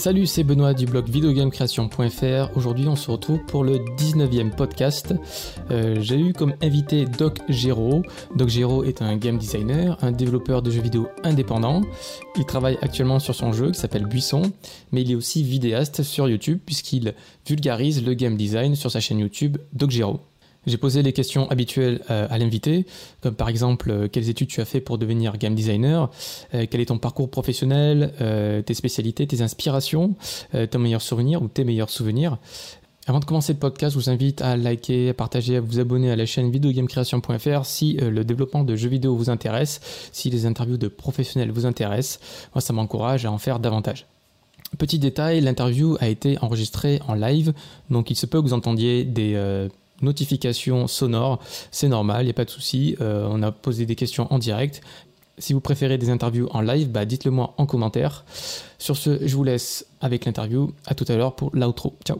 Salut, c'est Benoît du blog videogamecreation.fr. Aujourd'hui, on se retrouve pour le 19e podcast. Euh, j'ai eu comme invité Doc Gero. Doc Gero est un game designer, un développeur de jeux vidéo indépendant. Il travaille actuellement sur son jeu qui s'appelle Buisson, mais il est aussi vidéaste sur YouTube puisqu'il vulgarise le game design sur sa chaîne YouTube Doc Gero. J'ai posé les questions habituelles euh, à l'invité, comme par exemple euh, quelles études tu as fait pour devenir game designer, euh, quel est ton parcours professionnel, tes spécialités, tes inspirations, ton meilleur souvenir ou tes meilleurs souvenirs. Avant de commencer le podcast, je vous invite à liker, à partager, à vous abonner à la chaîne videogamecreation.fr si le développement de jeux vidéo vous intéresse, si les interviews de professionnels vous intéressent. Moi, ça m'encourage à en faire davantage. Petit détail, l'interview a été enregistrée en live, donc il se peut que vous entendiez des notification sonore, c'est normal, il n'y a pas de souci. Euh, on a posé des questions en direct. Si vous préférez des interviews en live, bah dites-le moi en commentaire. Sur ce, je vous laisse avec l'interview. À tout à l'heure pour l'outro. Ciao.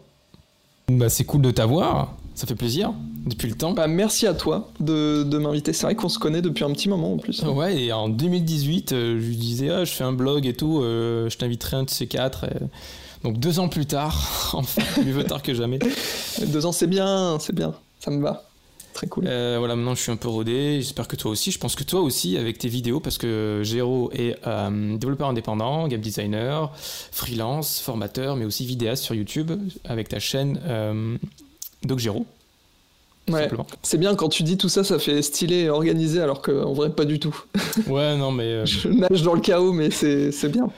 Bah, c'est cool de t'avoir. Ça fait plaisir depuis le temps. Bah, merci à toi de, de m'inviter. C'est vrai qu'on se connaît depuis un petit moment en plus. Ouais, et en 2018, euh, je lui disais, ah, je fais un blog et tout, euh, je t'inviterai un de ces quatre. Donc deux ans plus tard, enfin, mieux vaut tard que jamais. deux ans, c'est bien, c'est bien, ça me va. Très cool. Euh, voilà, maintenant je suis un peu rodé. J'espère que toi aussi. Je pense que toi aussi, avec tes vidéos, parce que Géro est euh, développeur indépendant, game designer, freelance, formateur, mais aussi vidéaste sur YouTube avec ta chaîne euh, Doc Géro. Ouais, c'est bien quand tu dis tout ça, ça fait stylé et organisé, alors qu'en vrai, pas du tout. Ouais, non, mais. Je nage dans le chaos, mais c'est bien.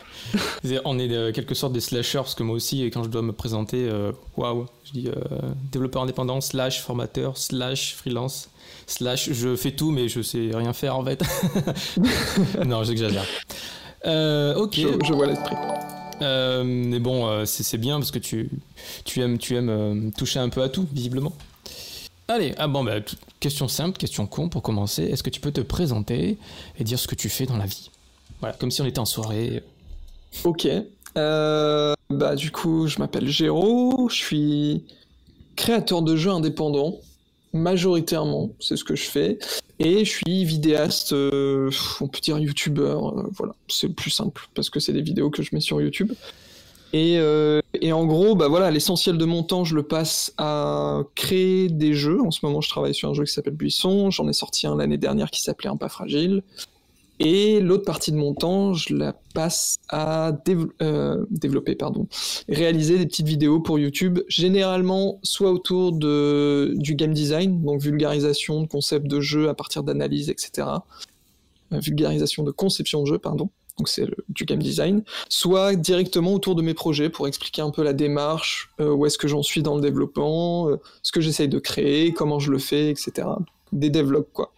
On est de quelque sorte des slashers, parce que moi aussi, quand je dois me présenter, euh, waouh, je dis euh, développeur indépendant, slash formateur, slash freelance, slash je fais tout, mais je sais rien faire en fait. non, j'exagère. Euh, ok. Je, vois l'esprit. mais bon, c'est bien parce que tu, tu aimes, tu aimes toucher un peu à tout, visiblement. Allez, ah bon, bah, question simple, question con pour commencer. Est-ce que tu peux te présenter et dire ce que tu fais dans la vie? Voilà, comme si on était en soirée. Ok. Euh, bah, du coup, je m'appelle Géraud, je suis créateur de jeux indépendants, majoritairement, c'est ce que je fais. Et je suis vidéaste, euh, on peut dire youtubeur, euh, voilà, c'est le plus simple, parce que c'est des vidéos que je mets sur YouTube. Et, et en gros, bah voilà, l'essentiel de mon temps, je le passe à créer des jeux. En ce moment, je travaille sur un jeu qui s'appelle Buisson. J'en ai sorti un l'année dernière qui s'appelait Un pas fragile. Et l'autre partie de mon temps, je la passe à euh, développer, pardon, réaliser des petites vidéos pour YouTube, généralement soit autour de, du game design, donc vulgarisation de concepts de jeu à partir d'analyses, etc. Euh, vulgarisation de conception de jeu, pardon. Donc c'est du game design, soit directement autour de mes projets pour expliquer un peu la démarche, euh, où est-ce que j'en suis dans le développement, ce que j'essaye de créer, comment je le fais, etc. Des développes quoi.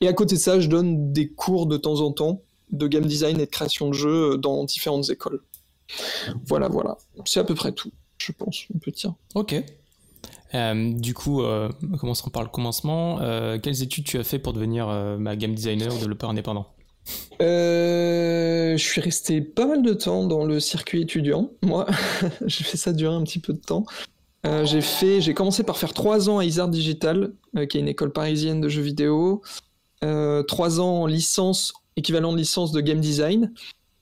Et à côté de ça, je donne des cours de temps en temps de game design et de création de jeux dans différentes écoles. Voilà, voilà. C'est à peu près tout, je pense, on peut dire. Ok. Euh, du coup, euh, commençons par le commencement. Euh, quelles études tu as fait pour devenir euh, game designer ou développeur indépendant? Je suis resté pas mal de temps dans le circuit étudiant. Moi, j'ai fait ça durer un petit peu de temps. j'ai fait, j'ai commencé par faire trois ans à Isard Digital, qui est une école parisienne de jeux vidéo. Euh, trois ans en licence, équivalent de licence de game design.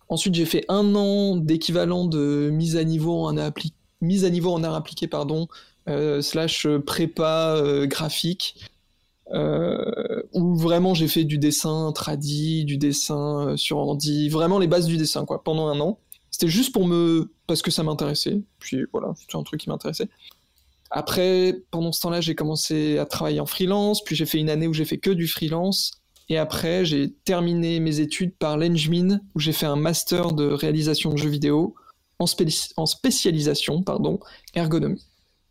Ensuite, j'ai fait un an d'équivalent de mise à niveau en art, mise appliqué, pardon, euh, slash prépa euh, où vraiment j'ai fait du dessin tradi, du dessin sur ordi, vraiment les bases du dessin, quoi, pendant un an. C'était juste pour me, parce que ça m'intéressait. Puis voilà, c'était un truc qui m'intéressait. Après, pendant ce temps-là, j'ai commencé à travailler en freelance, puis j'ai fait une année où j'ai fait que du freelance. Et après, j'ai terminé mes études par l'Engmin, où j'ai fait un master de réalisation de jeux vidéo en, spécialisation pardon, ergonomie.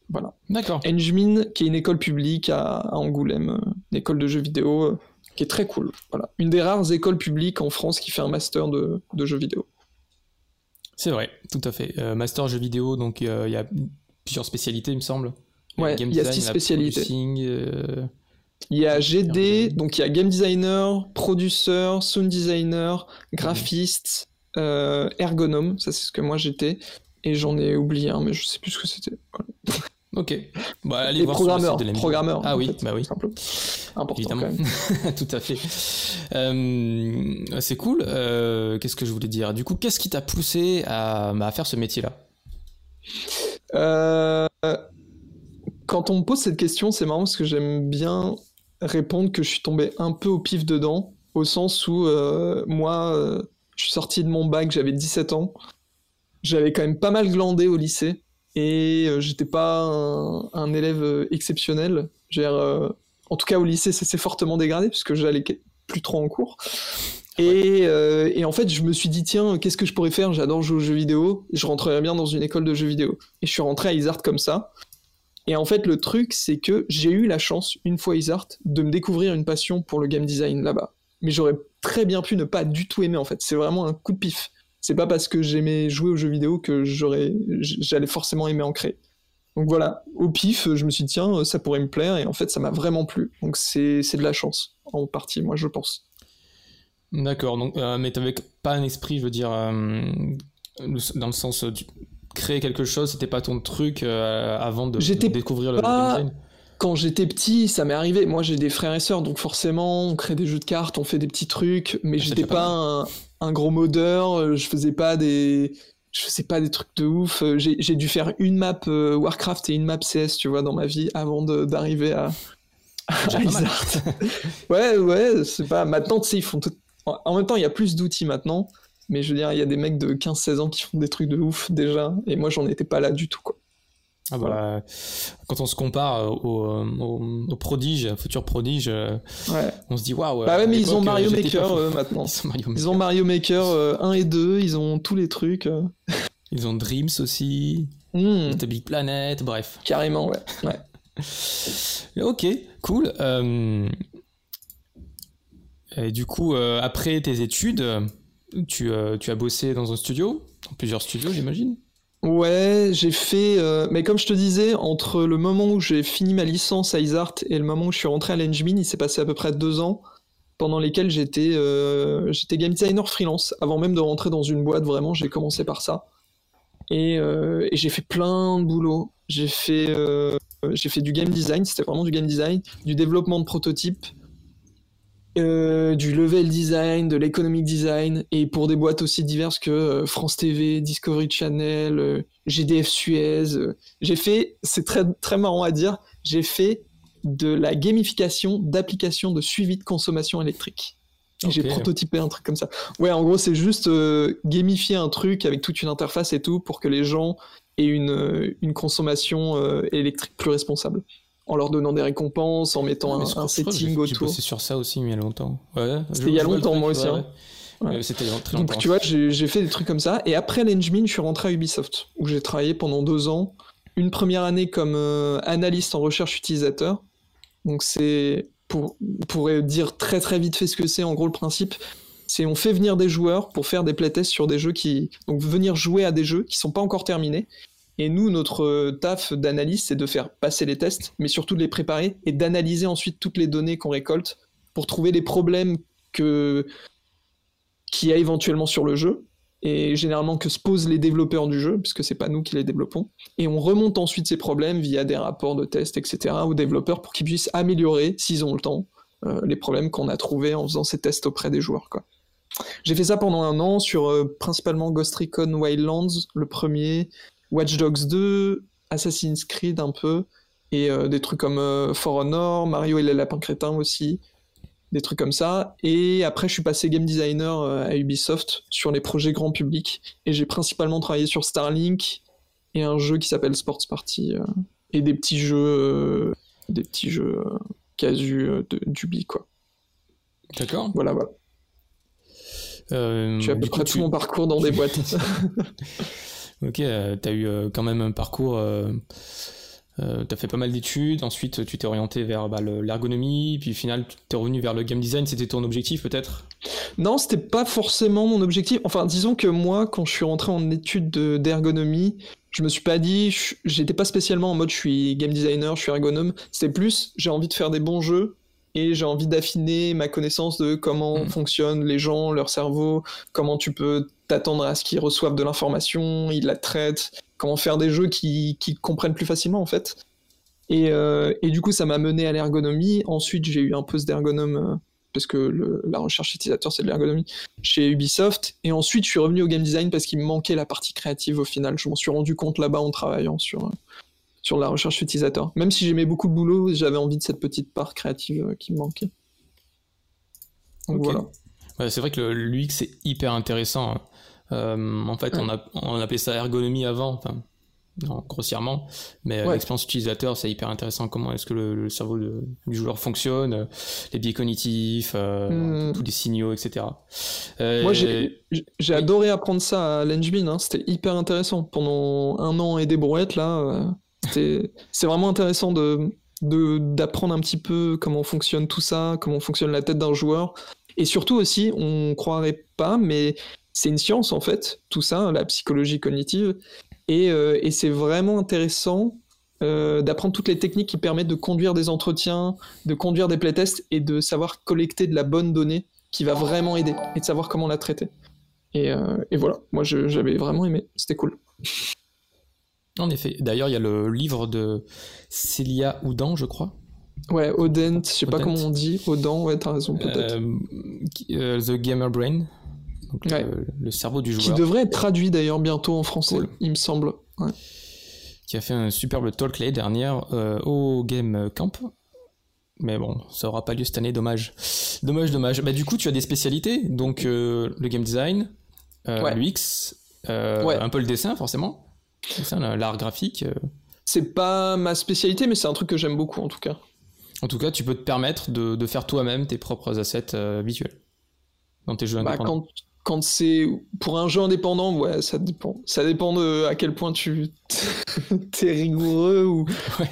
Voilà. D'accord. Engmin, qui est une école publique à, Angoulême, euh, une école de jeux vidéo euh, qui est très cool. Voilà. Une des rares écoles publiques en France qui fait un master de, jeux vidéo. C'est vrai, tout à fait. Euh, master jeux vidéo, donc il y a plusieurs spécialités, il me semble. Ouais, il y a six spécialités. Euh, il y a GD, donc il y a game designer, producer, sound designer, graphiste, euh, ergonome, ça c'est ce que moi j'étais, et j'en ai oublié un, mais je sais plus ce que c'était. Ok. Bah, allez Et voir sur le programmeur, site de l'émission. programmeur. Ah oui, fait, bah oui. Important Évidemment. quand même. Tout à fait. Euh, c'est cool. Euh, qu'est-ce que je voulais dire? Du coup, qu'est-ce qui t'a poussé à, bah, à faire ce métier-là? Euh, Quand on me pose cette question, c'est marrant parce que j'aime bien répondre que je suis tombé un peu au pif dedans, au sens où moi, je suis sorti de mon bac, j'avais 17 ans. J'avais quand même pas mal glandé au lycée et euh, j'étais pas un, un élève euh, exceptionnel. Dire, euh, en tout cas, au lycée, ça s'est fortement dégradé puisque j'allais plus trop en cours. Et, euh, et en fait, je me suis dit, tiens, qu'est-ce que je pourrais faire? J'adore jouer aux jeux vidéo. Je rentrerais bien dans une école de jeux vidéo. Et je suis rentré à Isart comme ça. Et en fait, le truc, c'est que j'ai eu la chance, une fois Isart, de me découvrir une passion pour le game design là-bas. Mais j'aurais très bien pu ne pas du tout aimer, en fait. C'est vraiment un coup de pif. C'est pas parce que j'aimais jouer aux jeux vidéo que j'aurais, j'allais forcément aimer en créer. Donc voilà, au pif, je me suis dit, tiens, ça pourrait me plaire, et en fait, ça m'a vraiment plu. Donc c'est c'est de la chance, en partie, moi, je pense. D'accord. Donc, euh, mais t'avais pas un esprit, je veux dire, euh, dans le sens euh, du- créer quelque chose, c'était pas ton truc euh, avant de, découvrir le pas- design. Quand j'étais petit, ça m'est arrivé. Moi, j'ai des frères et sœurs, donc forcément, on crée des jeux de cartes, on fait des petits trucs, mais Ah, j'étais pas pas un, un gros modeur, euh, je faisais pas des. Je faisais pas des trucs de ouf. Euh, J'ai dû faire une map euh, Warcraft et une map CS, tu vois, dans ma vie, avant d'arriver à, Déjà à ouais, ouais, c'est pas. Maintenant, tu sais, ils font tout. En en même temps, il y a plus d'outils maintenant, mais je veux dire, il y a des mecs de 15-16 ans qui font des trucs de ouf déjà, et moi, j'en étais pas là du tout, quoi. Ah bah, Quand on se compare euh, aux au, au prodiges, futurs prodiges, euh, Ouais. on se dit waouh. Bah ouais, mais ils ont Mario Maker euh, maintenant. Ils ont Mario Ils Maker. ont Mario Maker euh, 1 et 2, ils ont tous les trucs. euh. Ils ont Dreams aussi, Hmm, Little Big Planet, bref. carrément, ouais. ouais. Ok, cool. Euh, Et du coup, euh, après tes études, euh, tu, euh, tu as bossé dans un studio, dans plusieurs studios, j'imagine? Ouais, j'ai fait. euh, Mais comme je te disais, entre le moment où j'ai fini ma licence à Isart et le moment où je suis rentré à l'Engmin, il s'est passé à peu près deux ans, pendant lesquels j'étais euh, game designer freelance. Avant même de rentrer dans une boîte, vraiment, j'ai commencé par ça. Et, euh, et j'ai fait plein de boulot. J'ai fait, j'ai fait du game design, c'était vraiment du game design, du développement de prototypes, euh, du level design, de l'économic design, et pour des boîtes aussi diverses que euh, France TV, Discovery Channel, euh, GDF Suez. J'ai fait, c'est très, très marrant à dire, j'ai fait de la gamification d'applications de suivi de consommation électrique. J'ai prototypé un truc comme ça. Ouais, en gros, c'est juste gamifier un truc avec toute une interface et tout pour que les gens aient une, une consommation électrique plus responsable. En leur donnant des récompenses, en mettant un, un setting j'ai- J'ai autour. bossé sur ça aussi, mais il y a longtemps. Ouais, C'était il y a longtemps, truc, moi aussi, hein. ouais. C'était très longtemps. Donc tu vois, j'ai j'ai fait des trucs comme ça. Et après l'Engmin, je suis rentré à Ubisoft, où j'ai travaillé pendant deux ans. Une première année comme euh, analyste en recherche utilisateur. Donc c'est, pour, pour dire très très vite fait ce que c'est, en gros le principe, c'est on fait venir des joueurs pour faire des playtests sur des jeux qui... Donc venir jouer à des jeux qui sont pas encore terminés. Et nous, notre euh, taf d'analyste, c'est de faire passer les tests, mais surtout de les préparer et d'analyser ensuite toutes les données qu'on récolte pour trouver les problèmes que qu'il y a éventuellement sur le jeu et généralement que se posent les développeurs du jeu, puisque c'est pas nous qui les développons. Et on remonte ensuite ces problèmes via des rapports de tests, etc., aux développeurs pour qu'ils puissent améliorer, s'ils ont le temps, euh, les problèmes qu'on a trouvés en faisant ces tests auprès des joueurs. J'ai fait ça pendant un an sur euh, principalement Ghost Recon Wildlands, le premier, Watch Dogs 2, Assassin's Creed un peu, et euh, des trucs comme euh, For Honor, Mario et les lapins crétins aussi, des trucs comme ça. Et après, je suis passé game designer euh, à Ubisoft sur les projets grand public. Et j'ai principalement travaillé sur Starlink et un jeu qui s'appelle Sports Party. et des petits jeux, des petits jeux casu d'Ubi, quoi. D'accord. Voilà, voilà. Euh, Tu as à peu près tu- tout mon parcours dans des boîtes. Ok, euh, t'as eu euh, quand même un parcours. Euh, euh, t'as fait pas mal d'études. Ensuite, tu t'es orienté vers bah, le- l'ergonomie. Puis au final, tu t'es revenu vers le game design. C'était ton objectif peut-être? Non, c'était pas forcément mon objectif. Enfin, disons que moi, quand je suis rentré en études de- d'ergonomie, je me suis pas dit, j'étais pas spécialement en mode je suis game designer, je suis ergonome. C'était plus, j'ai envie de faire des bons jeux et j'ai envie d'affiner ma connaissance de comment Mm. fonctionnent les gens, leur cerveau, comment tu peux t'attendre à ce qu'ils reçoivent de l'information, ils la traitent, comment faire des jeux qui, qui comprennent plus facilement en fait. Et, et du coup, ça m'a mené à l'ergonomie. Ensuite, j'ai eu un poste d'ergonome parce que la recherche utilisateur c'est de l'ergonomie chez Ubisoft. Et ensuite, je suis revenu au game design parce qu'il me manquait la partie créative au final. Je m'en suis rendu compte là-bas en travaillant sur, sur la recherche utilisateur. Même si j'aimais beaucoup le boulot, j'avais envie de cette petite part créative euh, qui me manquait. Donc voilà. c'est vrai que l'UX c'est hyper intéressant. Euh, en fait, on, a, on appelait ça ergonomie avant. Non, grossièrement, mais l'expérience utilisateur, c'est hyper intéressant. Comment est-ce que le, cerveau du joueur fonctionne, euh, les biais cognitifs, euh, hmm. tous les signaux, etc. Euh, Moi, j'ai adoré apprendre ça à Lengemin. Hein. C'était hyper intéressant. Pendant un an et des brouettes, là, c'est vraiment intéressant de d'apprendre un petit peu comment fonctionne tout ça, comment fonctionne la tête d'un joueur. Et surtout aussi, on croirait pas, mais c'est une science en fait, tout ça, la psychologie cognitive. Euh, et, c'est vraiment intéressant euh, d'apprendre toutes les techniques qui permettent de conduire des entretiens, de conduire des playtests et de savoir collecter de la bonne donnée qui va vraiment aider et de savoir comment la traiter. Et, euh, voilà, moi j'avais vraiment aimé, c'était cool. En effet, d'ailleurs il y a le livre de Célia Oudan, je crois. Ouais, Odent, je sais pas comment on dit, Odan, ouais, t'as raison peut-être. The Gamer Brain, le, cerveau du joueur. Qui devrait être traduit d'ailleurs bientôt en français, il me semble. Qui a fait un superbe talk l'année dernière euh, au Game Camp. Mais bon, ça aura pas lieu cette année, dommage. Dommage, dommage. Bah, du coup, tu as des spécialités, donc euh, le game design, euh, l'UX, un peu le dessin, forcément. l'art graphique. C'est pas ma spécialité, mais c'est un truc que j'aime beaucoup en tout cas. En tout cas, tu peux te permettre de, de faire toi-même tes propres assets visuels dans tes jeux bah, indépendants quand c'est pour un jeu indépendant, ouais, ça dépend. Ça dépend de à quel point tu es rigoureux ou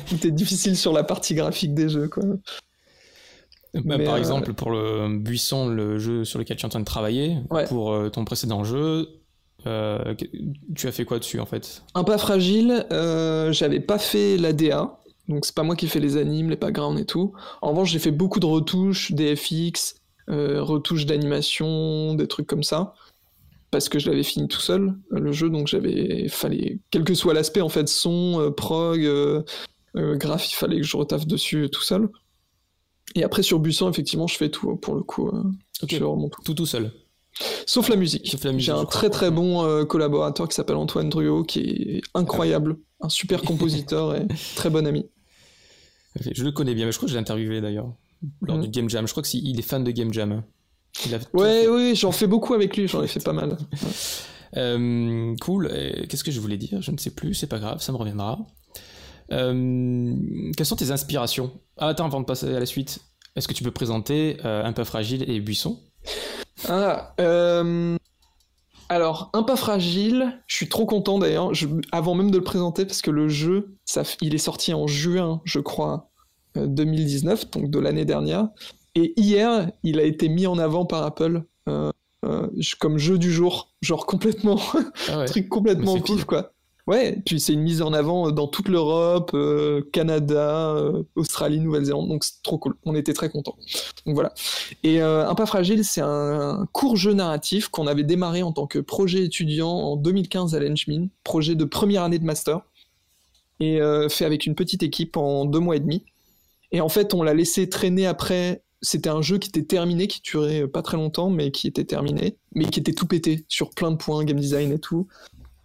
tu t'es difficile sur la partie graphique des jeux, quoi. Bah, par euh, exemple, pour le Buisson, le jeu sur lequel tu es en train de travailler, pour euh, ton précédent jeu, euh, tu as fait quoi dessus en fait? Un pas fragile, j'avais pas fait la DA, donc c'est pas moi qui fais les animes, les backgrounds et tout. En revanche, j'ai fait beaucoup de retouches, des FX, euh, retouches d'animation, des trucs comme ça, parce que je l'avais fini tout seul le jeu, donc j'avais fallait quel que soit l'aspect en fait, son, euh, prog, euh, graph, il fallait que je retaffe dessus tout seul. Et après sur Buisson, effectivement, je fais tout pour le coup. tout. tout. seul. Sauf la musique. J'ai un très très bon collaborateur qui s'appelle Antoine Druot, qui est incroyable, un super compositeur et très bon ami. Je le connais bien, mais je crois que je l'ai interviewé d'ailleurs lors du mm. Game Jam. Je crois qu'il est fan de Game Jam. ouais, oui, j'en fais beaucoup avec lui, j'en ai fait pas mal. Euh, cool. Qu'est-ce que je voulais dire? Je ne sais plus, c'est pas grave, ça me reviendra. Euh, quelles sont tes inspirations? Ah, attends, avant de passer à la suite, est-ce que tu peux présenter euh, Un pas fragile et Buisson? Ah, alors, Un pas fragile, je suis trop content d'ailleurs, avant même de le présenter, parce que le jeu, ça, il est sorti en juin, je crois, 2019, donc de l'année dernière. Et hier, il a été mis en avant par Apple euh, euh, comme jeu du jour, genre complètement, ah truc complètement pif quoi. Ouais, puis c'est une mise en avant dans toute l'Europe, euh, Canada, Australie, Nouvelle-Zélande, donc c'est trop cool. On était très contents. Donc voilà. Et Un pas fragile, c'est un, court jeu narratif qu'on avait démarré en tant que projet étudiant en 2015 à l'Enchmin, projet de première année de master, et fait avec une petite équipe en deux mois et demi. Et en fait, on l'a laissé traîner après. C'était un jeu qui était terminé, qui durait pas très longtemps, mais qui était terminé, mais qui était tout pété sur plein de points, game design et tout.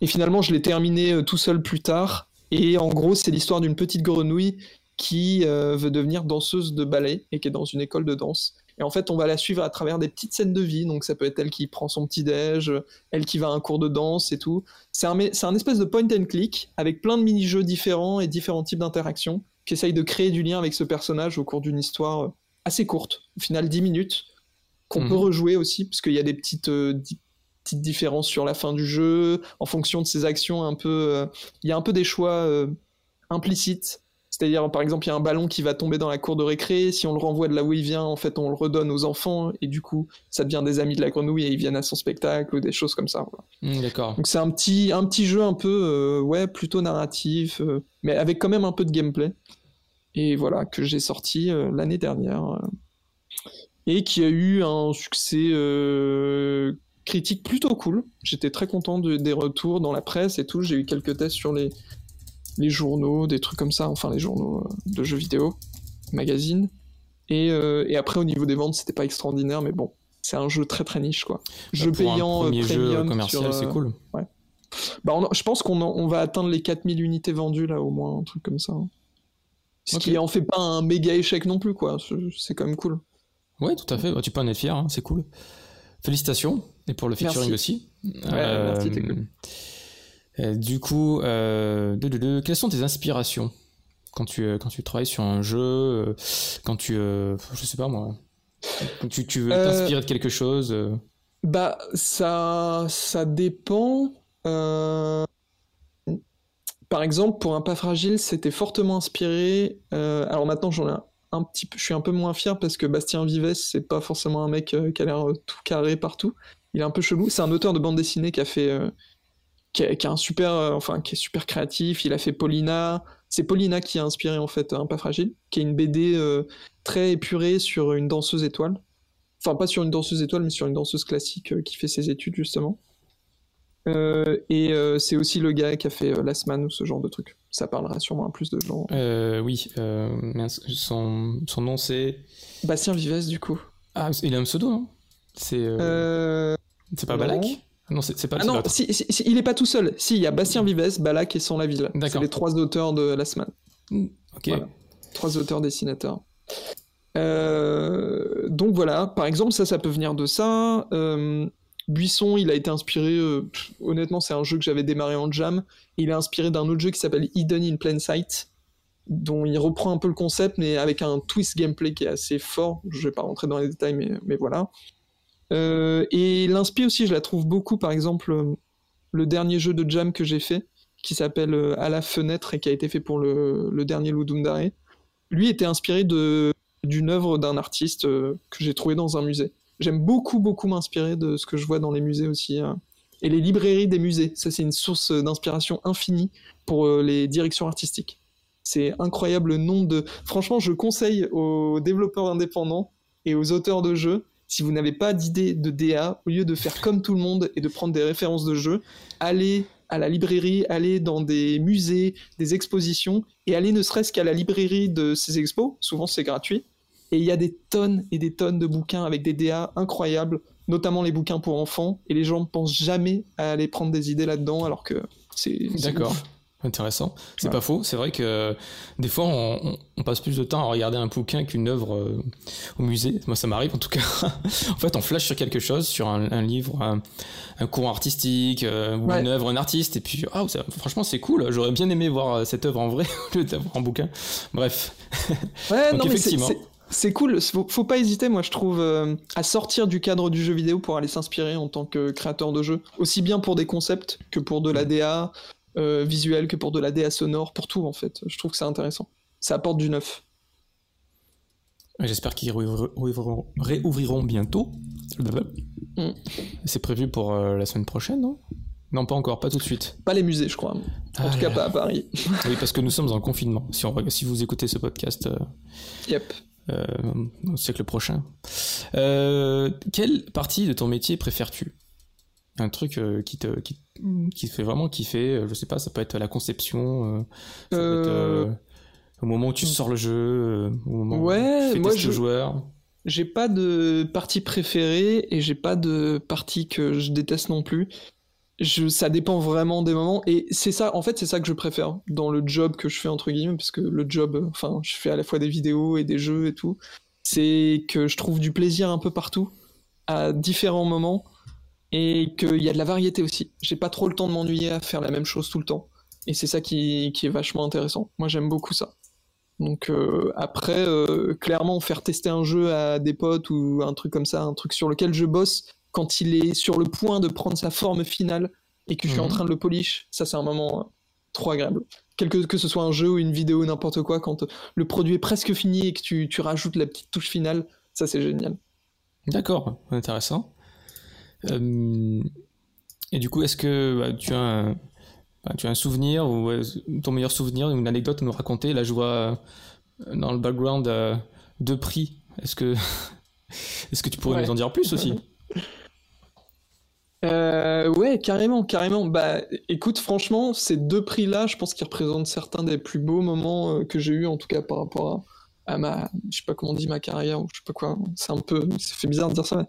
Et finalement, je l'ai terminé euh, tout seul plus tard. Et en gros, c'est l'histoire d'une petite grenouille qui euh, veut devenir danseuse de ballet et qui est dans une école de danse. Et en fait, on va la suivre à travers des petites scènes de vie. Donc, ça peut être elle qui prend son petit déj, elle qui va à un cours de danse et tout. C'est un, un espèce de point and click avec plein de mini-jeux différents et différents types d'interactions qui essaye de créer du lien avec ce personnage au cours d'une histoire euh, assez courte, au final 10 minutes, qu'on peut mhm. rejouer aussi, parce qu'il y a des petites, euh, petites différences sur la fin du jeu, en fonction de ses actions, un peu, euh, il y a un peu des choix implicites. C'est-à-dire, par exemple, il y a un ballon qui va tomber dans la cour de récré. Si on le renvoie de là où il vient, en fait, on le redonne aux enfants. Et du coup, ça devient des amis de la grenouille et ils viennent à son spectacle ou des choses comme ça. Hmm, d'accord. Donc, c'est un petit, un petit jeu un peu, ouais, plutôt narratif, mais avec quand même un peu de gameplay et voilà que j'ai sorti euh, l'année dernière euh, et qui a eu un succès euh, critique plutôt cool. J'étais très content des retours dans la presse et tout. J'ai eu quelques tests sur les, les journaux, des trucs comme ça, enfin les journaux de jeux vidéo, magazines. Et, euh, et après, au niveau des ventes, c'était pas extraordinaire, mais bon, c'est un jeu très très niche, quoi. Bah, jeu payant, un jeu commercial, c'est cool. Ouais. Bah, je pense qu'on on va atteindre les 4000 unités vendues, là, au moins, un truc comme ça. Ce qui en fait pas un méga échec non plus, quoi. C'est quand même cool. Ouais, tout à fait. Bah, tu peux en être fier, hein, c'est cool. Félicitations. Et pour le featuring aussi. merci, cool. Euh, du coup, euh, de, quelles sont tes inspirations quand tu, euh, quand tu travailles sur un jeu Quand tu. je sais pas moi. Quand tu, tu veux t'inspirer de quelque chose Bah, ça, ça dépend. Par exemple, pour un pas fragile, c'était fortement inspiré. alors maintenant, j'en ai un petit peu, je suis un peu moins fier parce que Bastien Vives, c'est pas forcément un mec qui a l'air tout carré partout. Il est un peu chelou. C'est un auteur de bande dessinée qui a fait qui, est un super, euh, enfin, qui est super créatif. Il a fait Paulina. C'est Paulina qui a inspiré en fait Un pas fragile, qui est une BD euh, très épurée sur une danseuse étoile. Enfin, pas sur une danseuse étoile, mais sur une danseuse classique euh, qui fait ses études justement. Et c'est aussi le gars qui a fait Last Man ou ce genre de truc. Ça parlera sûrement à plus de gens. oui, son, son, nom c'est. Bastien Vives, du coup. Ah, il a un pseudo, non? C'est. C'est pas Balak? non, c'est pas ah non, il est pas tout seul. Si, il y a Bastien Vives, Balak et Sans la ville. C'est les trois auteurs de la semaine. Hmm, ok. Trois auteurs dessinateurs. Euh, donc voilà, par exemple, ça, ça peut venir de ça. Euh, Buisson, il a été inspiré, euh, honnêtement, c'est un jeu que j'avais démarré en jam. Il est inspiré d'un autre jeu qui s'appelle Hidden in Plain Sight, dont il reprend un peu le concept, mais avec un twist gameplay qui est assez fort. Je vais pas rentrer dans les détails, mais, voilà. Euh, et l'inspi aussi, je la trouve beaucoup, par exemple, euh, le dernier jeu de Jam que j'ai fait, qui s'appelle euh, À la fenêtre et qui a été fait pour le, dernier Ludundare, lui était inspiré d'une œuvre d'un artiste que j'ai trouvé dans un musée. J'aime beaucoup, beaucoup m'inspirer de ce que je vois dans les musées aussi. Hein. Et les librairies des musées, ça c'est une source d'inspiration infinie pour les directions artistiques. C'est incroyable le nombre de... Franchement, je conseille aux développeurs indépendants et aux auteurs de jeux si vous n'avez pas d'idée de DA, au lieu de faire comme tout le monde et de prendre des références de jeux, allez à la librairie, allez dans des musées, des expositions, et allez ne serait-ce qu'à la librairie de ces expos, souvent c'est gratuit, et il y a des tonnes et des tonnes de bouquins avec des DA incroyables, notamment les bouquins pour enfants, et les gens ne pensent jamais à aller prendre des idées là-dedans, alors que c'est... D'accord. Intéressant. C'est pas faux. C'est vrai que des fois, on, passe plus de temps à regarder un bouquin qu'une œuvre euh, au musée. Moi, ça m'arrive en tout cas. en fait, on flash sur quelque chose, sur un, livre, un, courant artistique euh, ou une œuvre, un artiste, et puis, ah, franchement, c'est cool. J'aurais bien aimé voir euh, cette œuvre en vrai au lieu d'avoir en bouquin. Bref. Ouais, non, effectivement. C'est cool, faut, faut, pas hésiter, moi je trouve, à sortir du cadre du jeu vidéo pour aller s'inspirer en tant que créateur de jeu, aussi bien pour des concepts que pour de la DA, euh, visuel que pour de la DA sonore, pour tout en fait. Je trouve que c'est intéressant. Ça apporte du neuf. J'espère qu'ils réouvriront, bientôt. Mm. C'est prévu pour euh, la semaine prochaine, non? Non, pas encore, pas tout de suite. Pas les musées, je crois. En ah tout cas, pas à Paris. oui, parce que nous sommes en confinement. Si, on, si vous écoutez ce podcast. Euh, yep. Au siècle prochain. quelle partie de ton métier préfères-tu? Un truc euh, qui te qui, qui fait vraiment kiffer euh, je sais pas ça peut être la conception euh, ça peut être au moment où tu sors le jeu au moment ouais, où tu moi je... joueur. j'ai pas de partie préférée et j'ai pas de partie que je déteste non plus ça dépend vraiment des moments et c'est ça en fait c'est ça que je préfère dans le job que je fais entre guillemets parce que le job enfin je fais à la fois des vidéos et des jeux et tout c'est que je trouve du plaisir un peu partout à différents moments et qu'il y a de la variété aussi. J'ai pas trop le temps de m'ennuyer à faire la même chose tout le temps. Et c'est ça qui, qui, est vachement intéressant. Moi j'aime beaucoup ça. Donc euh, après, euh, clairement, faire tester un jeu à des potes ou un truc comme ça, un truc sur lequel je bosse, quand il est sur le point de prendre sa forme finale et que je suis en mhm. train de le polish, ça c'est un moment euh, trop agréable. Quel que, ce soit un jeu ou une vidéo, n'importe quoi, quand le produit est presque fini et que tu, tu rajoutes la petite touche finale, ça c'est génial. D'accord, intéressant. Euh, et du coup, est-ce que bah, tu, as un, bah, tu as un souvenir ou ton meilleur souvenir, une anecdote à nous raconter? Là, je vois euh, dans le background euh, deux prix. Est-ce que, est-ce que tu pourrais nous en dire plus aussi? Euh, ouais, carrément, carrément. Bah, écoute, franchement, ces deux prix-là, je pense qu'ils représentent certains des plus beaux moments euh, que j'ai eu, en tout cas par rapport à, ma, je sais pas comment on dit, ma carrière ou je sais pas quoi. C'est un peu, ça fait bizarre de dire ça. Mais,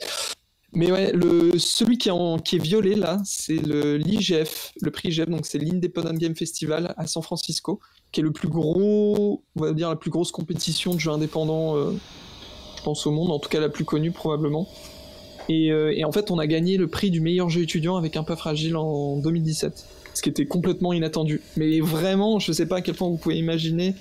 mais ouais, le, celui qui est, en, violet là, c'est le l'IGF, le prix IGF, donc c'est l'Independent Game Festival à San Francisco, qui est le plus gros, on va dire la plus grosse compétition de jeux indépendants, euh, je pense au monde, en tout cas la plus connue probablement. Euh, et, en fait, on a gagné le prix du meilleur jeu étudiant avec un peu fragile en 2017, ce qui était complètement inattendu. Mais vraiment, je sais pas à quel point vous pouvez imaginer.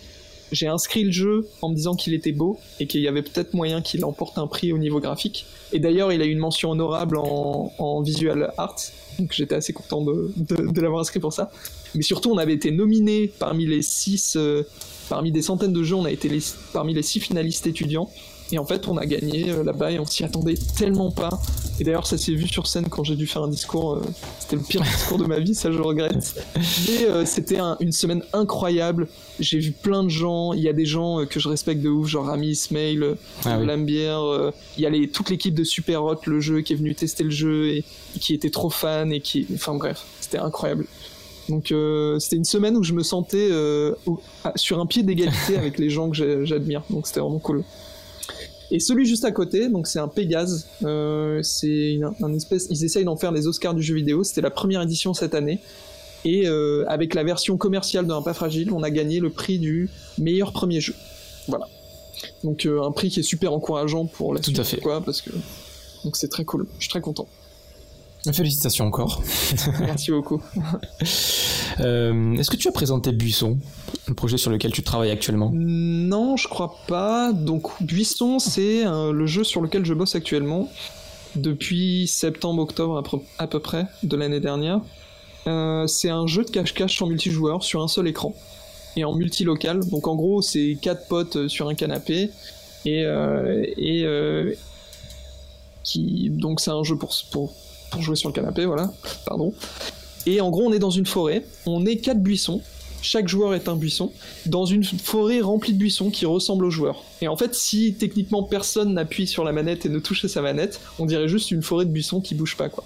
J'ai inscrit le jeu en me disant qu'il était beau et qu'il y avait peut-être moyen qu'il emporte un prix au niveau graphique. Et d'ailleurs, il a eu une mention honorable en, visual art, donc j'étais assez content de, l'avoir inscrit pour ça. Mais surtout, on avait été nominé parmi les six, euh, parmi des centaines de jeux, on a été parmi les six finalistes étudiants. Et en fait, on a gagné euh, là-bas et on s'y attendait tellement pas. Et d'ailleurs, ça s'est vu sur scène quand j'ai dû faire un discours. Euh, c'était le pire discours de ma vie, ça je regrette. Mais euh, c'était une semaine incroyable. J'ai vu plein de gens. Il y a des gens que je respecte de ouf, genre Rami Ismail, ah, Lambière. il y a les, toute l'équipe de Super Hot, le jeu, qui est venu tester le jeu et, qui était trop fan et qui. Enfin bref, c'était incroyable. Donc c'était une semaine où je me sentais sur un pied d'égalité avec les gens que j'admire. Donc c'était vraiment cool. Et celui juste à côté, donc c'est un Pégase. Euh, c'est un, espèce. Ils essayent d'en faire les Oscars du jeu vidéo. C'était la première édition cette année. Et euh, avec la version commerciale de Un pas fragile, on a gagné le prix du meilleur premier jeu. Voilà. Donc euh, un prix qui est super encourageant pour la Tout à fait. quoi, parce que donc c'est très cool. Je suis très content. Félicitations encore. Merci beaucoup. Euh, est-ce que tu as présenté Buisson, le projet sur lequel tu travailles actuellement? Non, je crois pas. Donc Buisson, c'est le jeu sur lequel je bosse actuellement depuis septembre-octobre à, peu près de l'année dernière. Euh, c'est un jeu de cache-cache sur multijoueur sur un seul écran et en multilocal. Donc en gros, c'est quatre potes sur un canapé et, euh, et qui donc c'est un jeu pour, pour pour jouer sur le canapé, voilà, pardon. Et en gros, on est dans une forêt, on est quatre buissons, chaque joueur est un buisson, dans une forêt remplie de buissons qui ressemblent aux joueurs. Et en fait, si techniquement personne n'appuie sur la manette et ne touche sa manette, on dirait juste une forêt de buissons qui bouge pas, quoi.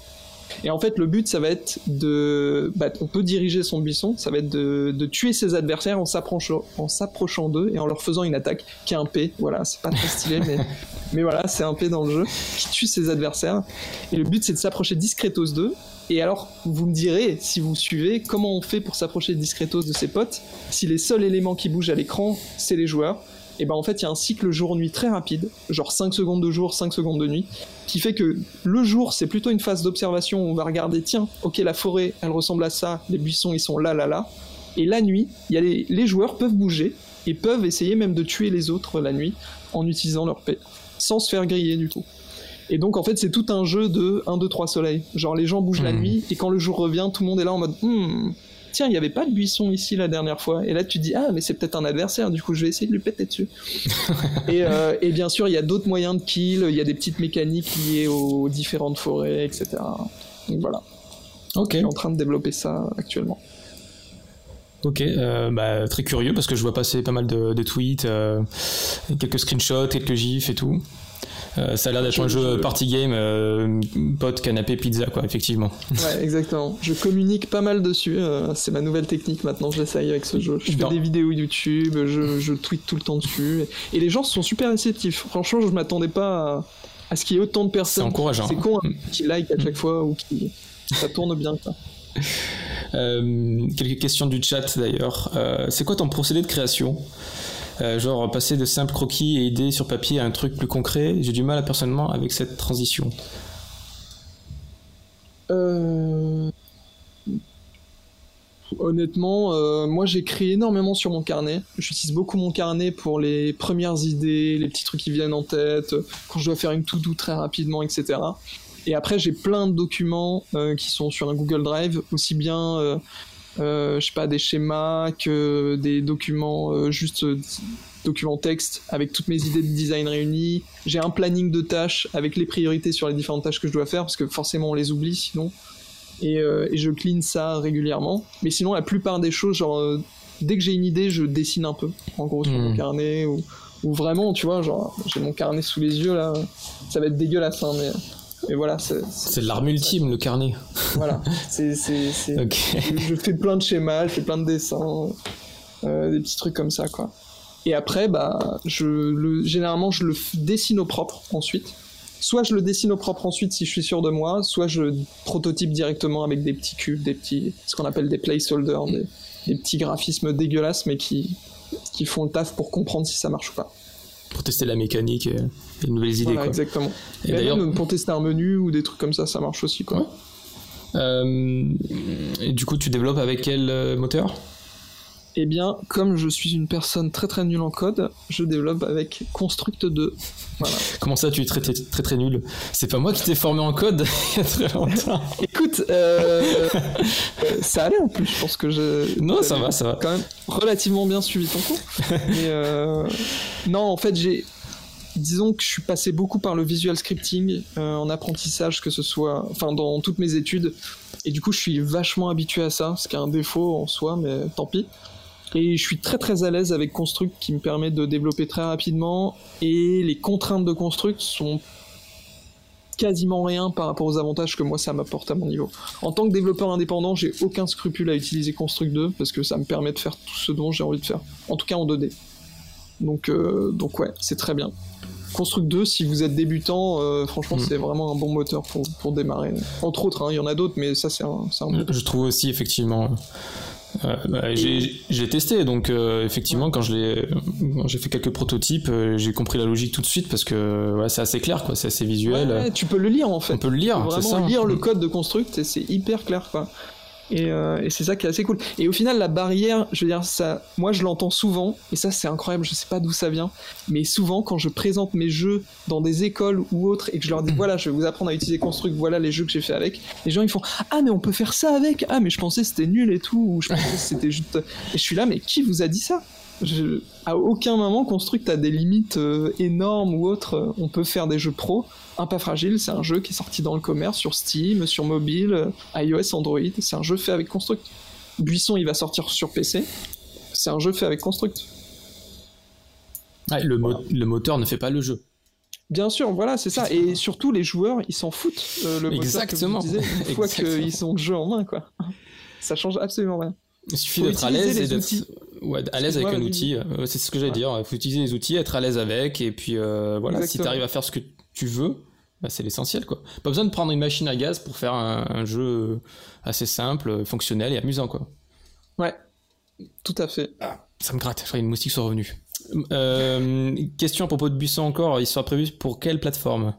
Et en fait, le but, ça va être de. Bah, on peut diriger son buisson, ça va être de, tuer ses adversaires en s'approchant d'eux et en leur faisant une attaque qui est un P. Voilà, c'est pas très stylé, mais, mais voilà, c'est un P dans le jeu qui tue ses adversaires. Et le but, c'est de s'approcher discretos d'eux. Et alors, vous me direz, si vous suivez, comment on fait pour s'approcher discretos de ses potes si les seuls éléments qui bougent à l'écran, c'est les joueurs? Et ben en fait il y a un cycle jour-nuit très rapide, genre 5 secondes de jour, 5 secondes de nuit, qui fait que le jour c'est plutôt une phase d'observation où on va regarder, tiens, ok la forêt elle ressemble à ça, les buissons ils sont là, là, là, et la nuit, y a les, les joueurs peuvent bouger et peuvent essayer même de tuer les autres la nuit en utilisant leur paix, sans se faire griller du tout. Et donc en fait c'est tout un jeu de 1, 2, 3 soleils. Genre les gens bougent la hmm. nuit et quand le jour revient, tout le monde est là en mode hmm, tiens, il n'y avait pas de buisson ici la dernière fois. Et là, tu dis, ah, mais c'est peut-être un adversaire, du coup, je vais essayer de lui péter dessus. Euh, et, bien sûr, il y a d'autres moyens de kill, il y a des petites mécaniques liées aux différentes forêts, etc. Donc voilà. Ok. Je suis en train de développer ça actuellement. Ok, euh, bah, très curieux parce que je vois passer pas mal de, tweets, euh, quelques screenshots, quelques gifs et tout. Euh, ça a l'air d'être un jeu party game, euh, pote, canapé, pizza, quoi, effectivement. Ouais, exactement. Je communique pas mal dessus. Euh, c'est ma nouvelle technique maintenant. J'essaye avec ce jeu. Je fais des vidéos YouTube, je, je tweete tout le temps dessus. Et, les gens sont super réceptifs. Franchement, je m'attendais pas à, ce qu'il y ait autant de personnes. C'est encourageant. C'est con, hein, qui like à chaque fois ou qui. Ça tourne bien, quoi. quelques questions du chat d'ailleurs. c'est quoi ton procédé de création? Euh, genre passer de simples croquis et idées sur papier à un truc plus concret, j'ai du mal personnellement avec cette transition. Euh, honnêtement, euh, moi j'écris énormément sur mon carnet. J'utilise beaucoup mon carnet pour les premières idées, les petits trucs qui viennent en tête, quand je dois faire une to-do très rapidement, etc. Et après, j'ai plein de documents qui sont sur un Google Drive, aussi bien euh, je sais pas, des schémas, que des documents, euh, juste euh, documents texte avec toutes mes idées de design réunies. J'ai un planning de tâches avec les priorités sur les différentes tâches que je dois faire parce que forcément on les oublie sinon. Et, et je clean ça régulièrement. Mais sinon, la plupart des choses, genre, dès que j'ai une idée, je dessine un peu, en gros, sur mon hmm. carnet ou, ou vraiment, tu vois, genre, j'ai mon carnet sous les yeux là. Ça va être dégueulasse, hein, mais Et voilà, c'est l'arme ultime, le carnet. Voilà, c'est, je, fais plein de schémas, je fais plein de dessins, euh, des petits trucs comme ça, quoi. Et après, bah, je le, généralement, je le dessine au propre ensuite. Soit je le dessine au propre ensuite si je suis sûr de moi, soit je prototype directement avec des petits cubes, des petits, ce qu'on appelle des placeholders, des, des petits graphismes dégueulasses, mais qui, qui font le taf pour comprendre si ça marche ou pas. Pour tester la mécanique et les nouvelles idées. Voilà, exactement. Et, d'ailleurs, pour tester un menu ou des trucs comme ça, ça marche aussi. Quoi. Euh, et du coup, tu développes avec quel euh, moteur? Eh bien, comme je suis une personne très très nulle en code, je développe avec Construct 2. Voilà. Comment ça, tu es très très très, très nul? C'est pas moi qui t'ai formé en code il y a très longtemps. Écoute, euh, ça allait en plus, je pense que je. Non, ça va, ça va. Quand même relativement bien suivi ton cours. Mais euh, non, en fait, j'ai. Disons que je suis passé beaucoup par le visual scripting euh, en apprentissage, que ce soit, enfin, dans toutes mes études. Et du coup, je suis vachement habitué à ça, ce qui est un défaut en soi, mais tant pis. Et je suis très très à l'aise avec Construct qui me permet de développer très rapidement. Et les contraintes de Construct sont quasiment rien par rapport aux avantages que moi ça m'apporte à mon niveau. En tant que développeur indépendant, j'ai aucun scrupule à utiliser Construct 2 parce que ça me permet de faire tout ce dont j'ai envie de faire. En tout cas en 2D. Donc, euh, donc ouais, c'est très bien. Construct 2, si vous êtes débutant, euh, franchement, hmm. c'est vraiment un bon moteur pour, pour démarrer. Entre autres, hein, il y en a d'autres, mais ça, c'est un, un, Je trouve aussi, effectivement, bah, j'ai testé, donc euh, effectivement, quand j'ai fait quelques prototypes, euh, j'ai compris la logique tout de suite parce que ouais, c'est assez clair, quoi, c'est assez visuel. tu peux le lire en fait. On peut le lire, c'est ça. lire le code de Construct et c'est hyper clair, quoi. Euh, et, c'est ça qui est assez cool. Et au final, la barrière, je veux dire, ça, moi je l'entends souvent, et ça c'est incroyable, je sais pas d'où ça vient, mais souvent quand je présente mes jeux dans des écoles ou autres et que je leur dis voilà, je vais vous apprendre à utiliser Construct, voilà les jeux que j'ai fait avec, les gens ils font ah mais on peut faire ça avec, ah mais je pensais c'était nul et tout, ou je pensais c'était juste. Et je suis là, mais qui vous a dit ça? À aucun moment Construct a des limites euh, énormes ou autres. On peut faire des jeux pro. Un pas fragile, c'est un jeu qui est sorti dans le commerce sur Steam, sur mobile, iOS, Android. C'est un jeu fait avec Construct. Buisson, il va sortir sur PC. C'est un jeu fait avec Construct. le, le moteur ne fait pas le jeu. Bien sûr, voilà, c'est ça. Et surtout, les joueurs, ils s'en foutent. Euh, le Exactement. Moteur, une fois qu'ils sont jeu en main, quoi. Ça change absolument rien. Il suffit d'être à l'aise et d'être ouais, à l'aise avec un outil. Euh, c'est ce que j'allais dire. Il faut utiliser les outils, être à l'aise avec, et puis euh, voilà. Si tu arrives à faire ce que tu veux, bah, c'est l'essentiel, quoi. Pas besoin de prendre une machine à gaz pour faire un, jeu assez simple, fonctionnel et amusant, quoi. Ouais, tout à fait. Ah, ça me gratte. Je une moustique soit revenue. Euh, question à propos de Buisson encore. Il sera prévu pour quelle plateforme?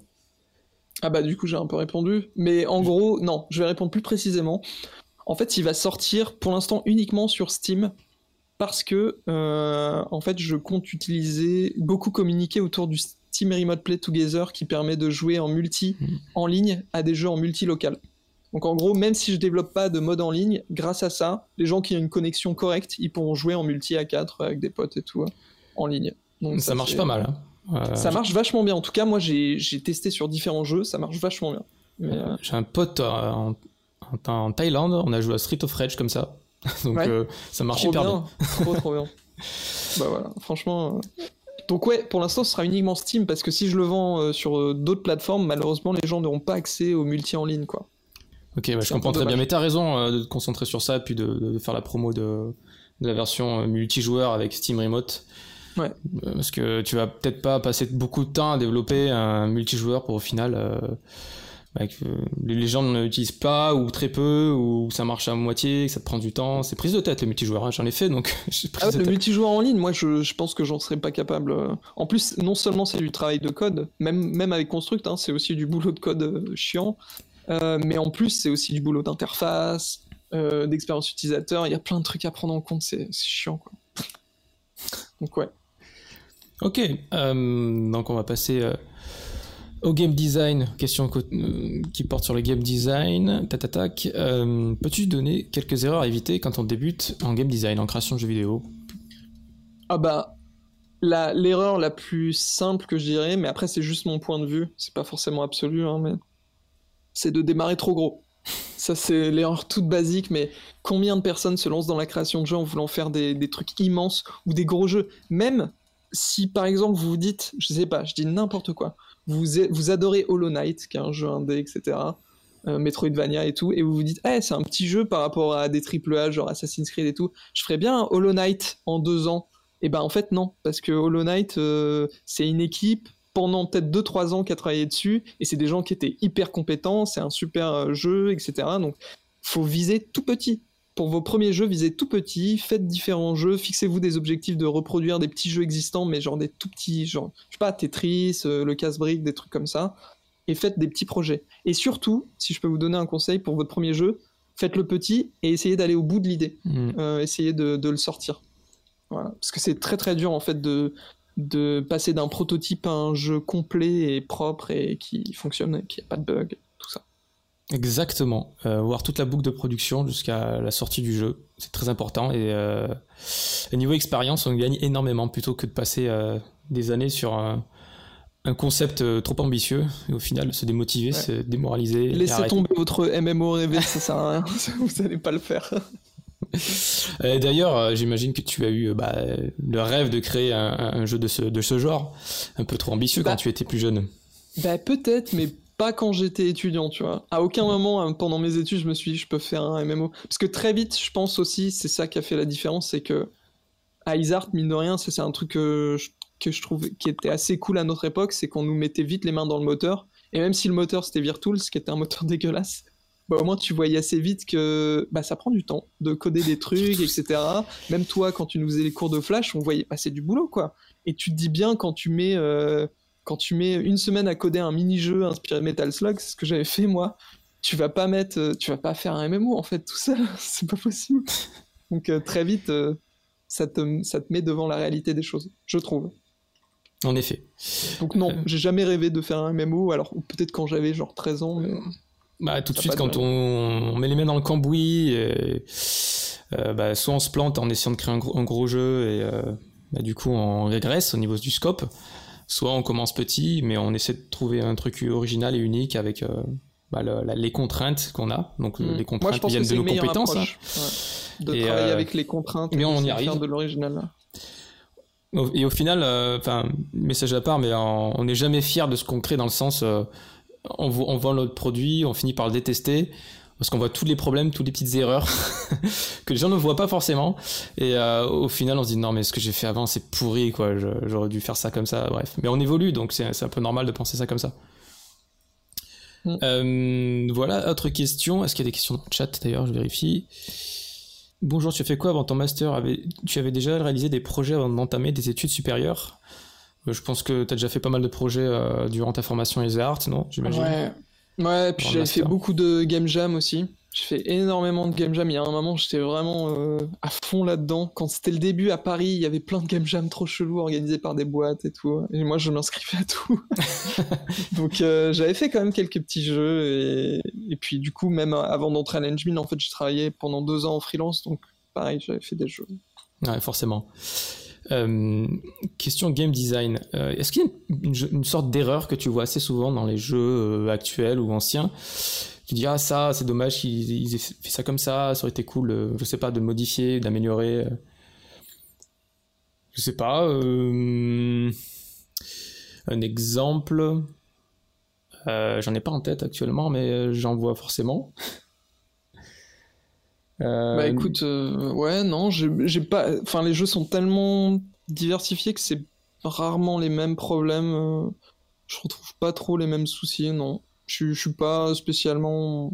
Ah bah du coup j'ai un peu répondu, mais en gros non, je vais répondre plus précisément. En fait, il va sortir pour l'instant uniquement sur Steam parce que euh, en fait, je compte utiliser beaucoup communiquer autour du Steam Remote Play Together qui permet de jouer en multi hmm. en ligne à des jeux en multi local. Donc en gros, même si je développe pas de mode en ligne, grâce à ça, les gens qui ont une connexion correcte, ils pourront jouer en multi à 4 avec des potes et tout en ligne. Donc ça, marche pas mal. Hein. Euh, ça marche vachement bien. En tout cas, moi j'ai testé sur différents jeux, ça marche vachement bien. Euh, j'ai un pote en en Thaïlande, on a joué à Street of Rage comme ça. Donc euh, ça marchait hyper bien. trop trop bien. bah voilà, franchement. Euh, donc ouais, pour l'instant, ce sera uniquement Steam parce que si je le vends euh, sur d'autres plateformes, malheureusement, les gens n'auront pas accès au multi en ligne, quoi. Ok, bah, je comprends très bien. Mais t'as raison de te concentrer sur ça, puis de, faire la promo de, la version multijoueur avec Steam Remote. Ouais. Parce que tu vas peut-être pas passer beaucoup de temps à développer un multijoueur pour au final bah, les gens ne l'utilisent pas ou très peu ou ça marche à moitié, que ça te prend du temps. C'est prise de tête le multijoueur, hein, j'en ai fait donc. ah le multijoueur en ligne, moi je, je pense que j'en serais pas capable. En plus, non seulement c'est du travail de code, même, même avec Construct, hein, c'est aussi du boulot de code euh, chiant, euh, mais en plus c'est aussi du boulot d'interface, euh, d'expérience utilisateur. Il y a plein de trucs à prendre en compte, c'est chiant quoi. donc ouais. Ok, donc on va passer au game design, question euh, qui porte sur le game design, tatatac, euh, peux-tu donner quelques erreurs à éviter quand on débute en game design, en création de jeux vidéo? Ah bah, l'erreur la, plus simple que je dirais, mais après c'est juste mon point de vue, c'est pas forcément absolu, hein, mais c'est de démarrer trop gros. Ça c'est l'erreur toute basique, mais combien de personnes se lancent dans la création de jeux en voulant faire des, des trucs immenses ou des gros jeux? Même si par exemple vous vous dites, je sais pas, je dis n'importe quoi, vous, adorez Hollow Knight, qui est un jeu indé, etc. Euh, Metroidvania et tout, et vous vous dites, eh, c'est un petit jeu par rapport à des AAA, genre Assassin's Creed et tout, je ferais bien Hollow Knight en deux ans. Et ben en fait, non, parce que Hollow Knight, euh, c'est une équipe pendant peut-être 2-3 ans qui a travaillé dessus, et c'est des gens qui étaient hyper compétents, c'est un super euh, jeu, etc. Donc, faut viser tout petit. Pour vos premiers jeux, visez tout petit, faites différents jeux, fixez-vous des objectifs de reproduire des petits jeux existants, mais genre des tout petits, genre, je sais pas, Tetris, le casse-brique, des trucs comme ça et faites des petits projets. Et surtout, si je peux vous donner un conseil pour votre premier jeu, faites le petit et essayez d'aller au bout de l'idée. Mm. Euh, essayez de, le sortir. Voilà. Parce que c'est très très dur en fait de, de passer d'un prototype à un jeu complet et propre et qui fonctionne, et qui n'a pas de bug, tout ça. Exactement. Euh, voir toute la boucle de production jusqu'à la sortie du jeu, c'est très important. Et euh, au niveau expérience, on gagne énormément plutôt que de passer des années sur un un concept euh, trop ambitieux et au final se démotiver, se démoraliser. Laissez tomber votre MMO rêvé, ça sert à rien, vous n'allez pas le faire. D'ailleurs, euh, j'imagine que tu as eu bah, le rêve de créer un, jeu de ce, de ce, genre, un peu trop ambitieux quand bah. tu étais plus jeune. Bah peut-être, mais quand j'étais étudiant, tu vois. À aucun moment hein, pendant mes études, je me suis dit je peux faire un MMO. Parce que très vite, je pense aussi, c'est ça qui a fait la différence, c'est que à Isart, mine de rien, c'est un truc que je que je trouve qui était assez cool à notre époque, c'est qu'on nous mettait vite les mains dans le moteur. Et même si le moteur c'était Virtools, qui était un moteur dégueulasse, bah, au moins tu voyais assez vite que bah, ça prend du temps de coder des trucs, etc. Même toi, quand tu nous faisais les cours de Flash, on voyait passer du boulot, quoi. Et tu te dis bien quand tu mets, euh, quand tu mets une semaine à coder un mini-jeu inspiré de Metal Slug, c'est ce que j'avais fait moi. Tu vas pas mettre, euh, tu vas pas faire un MMO en fait tout seul, c'est pas possible. Donc euh, très vite, ça, te, ça te met devant la réalité des choses, je trouve. En effet. Donc non, euh. j'ai jamais rêvé de faire un MMO, alors peut-être quand j'avais genre 13 ans, mais... Bah tout de suite quand on, met les mains dans le cambouis, et, euh, bah, soit on se plante en essayant de créer un gros, jeu et euh, bah, du coup on régresse au niveau du scope, soit on commence petit mais on essaie de trouver un truc original et unique avec bah, les contraintes qu'on a. Donc hmm. les contraintes viennent de nos compétences. Hein. De travailler avec les contraintes. Mais on y arrive. de l'original. Et au final, euh, enfin, message à part, mais on n'est jamais fier de ce qu'on crée dans le sens, euh, on, on, vend notre produit, on finit par le détester, parce qu'on voit tous les problèmes, toutes les petites erreurs que les gens ne voient pas forcément. Et euh, au final, on se dit non, mais ce que j'ai fait avant, c'est pourri, quoi. J'aurais dû faire ça comme ça, bref. Mais on évolue, donc c'est un peu normal de penser ça comme ça. Mm. voilà, autre question. Est-ce qu'il y a des questions dans le chat d'ailleurs? Je vérifie. Bonjour, tu as fait quoi avant ton master? Tu avais déjà réalisé des projets avant d'entamer des études supérieures? Euh, Je pense que tu as déjà fait pas mal de projets euh, durant ta formation Art, non? J'imagine. Ouais, ouais puis j'ai fait beaucoup de game jam aussi. J'ai fait énormément de game jam. Il y a un moment, j'étais vraiment euh, à fond là-dedans. Quand c'était le début à Paris, il y avait plein de game jam trop chelous organisés par des boîtes et tout. Et moi, je m'inscrivais à tout. Donc, euh, j'avais fait quand même quelques petits jeux. Et, et puis, du coup, même avant d'entrer à l'Engine, en fait, j'ai travaillé pendant deux ans en freelance. Donc, pareil, j'avais fait des jeux. Ouais, forcément. Euh, question game design. Est-ce qu'il y a une, une sorte d'erreur que tu vois assez souvent dans les jeux actuels ou anciens? Tu dis ah ça c'est dommage qu'ils aient fait ça comme ça, ça aurait été cool, euh, je sais pas, de modifier, d'améliorer. Euh. Je sais pas. Euh, un exemple. j'en ai pas en tête actuellement, mais j'en vois forcément. Bah écoute, ouais, non, j'ai pas. Enfin, les jeux sont tellement diversifiés que c'est rarement les mêmes problèmes. je retrouve pas trop les mêmes soucis, non. Je, je suis pas spécialement.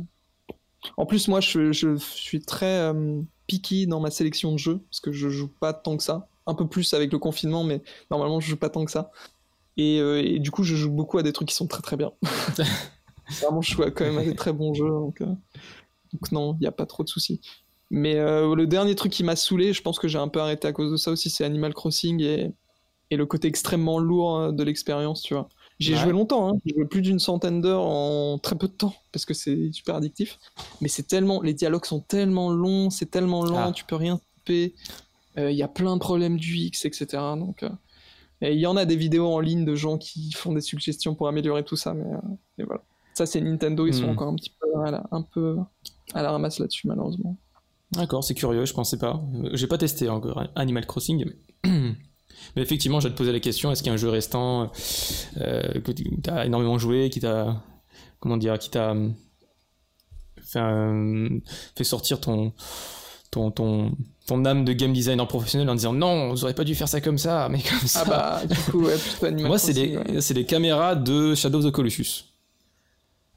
En plus, moi, je, je suis très euh, picky dans ma sélection de jeux parce que je joue pas tant que ça. Un peu plus avec le confinement, mais normalement, je joue pas tant que ça. Et, euh, et du coup, je joue beaucoup à des trucs qui sont très très bien. Vraiment, je joue quand même à des très bons jeux. Donc, euh, donc non, il n'y a pas trop de soucis. Mais le dernier truc qui m'a saoulé, je pense que j'ai un peu arrêté à cause de ça aussi, c'est Animal Crossing et, et le côté extrêmement lourd de l'expérience, tu vois. J'ai joué longtemps, hein. j'ai joué plus d'une centaine d'heures en très peu de temps parce que c'est super addictif. Mais c'est tellement, les dialogues sont tellement longs, c'est tellement lent, ah. tu peux rien. Euh, il y a plein de problèmes du X, etc. Donc, euh, il y en a des vidéos en ligne de gens qui font des suggestions pour améliorer tout ça, mais, euh, voilà. Ça, c'est Nintendo, ils sont hmm. encore un petit peu, un peu à la ramasse là-dessus, malheureusement. D'accord, c'est curieux, je pensais pas. J'ai pas testé encore Animal Crossing, mais Mais effectivement, je vais te poser la question est-ce qu'il y a un jeu restant euh, que tu as énormément joué, qui t'a. Comment dire Qui t'a. Fait, fait, sortir ton. Ton, ton, ton âme de game designer professionnel en disant non, vous auriez pas dû faire ça comme ça, mais comme ça. Ah bah, du coup, ouais, Moi, c'est les, ouais. les caméras de Shadow of the Colossus.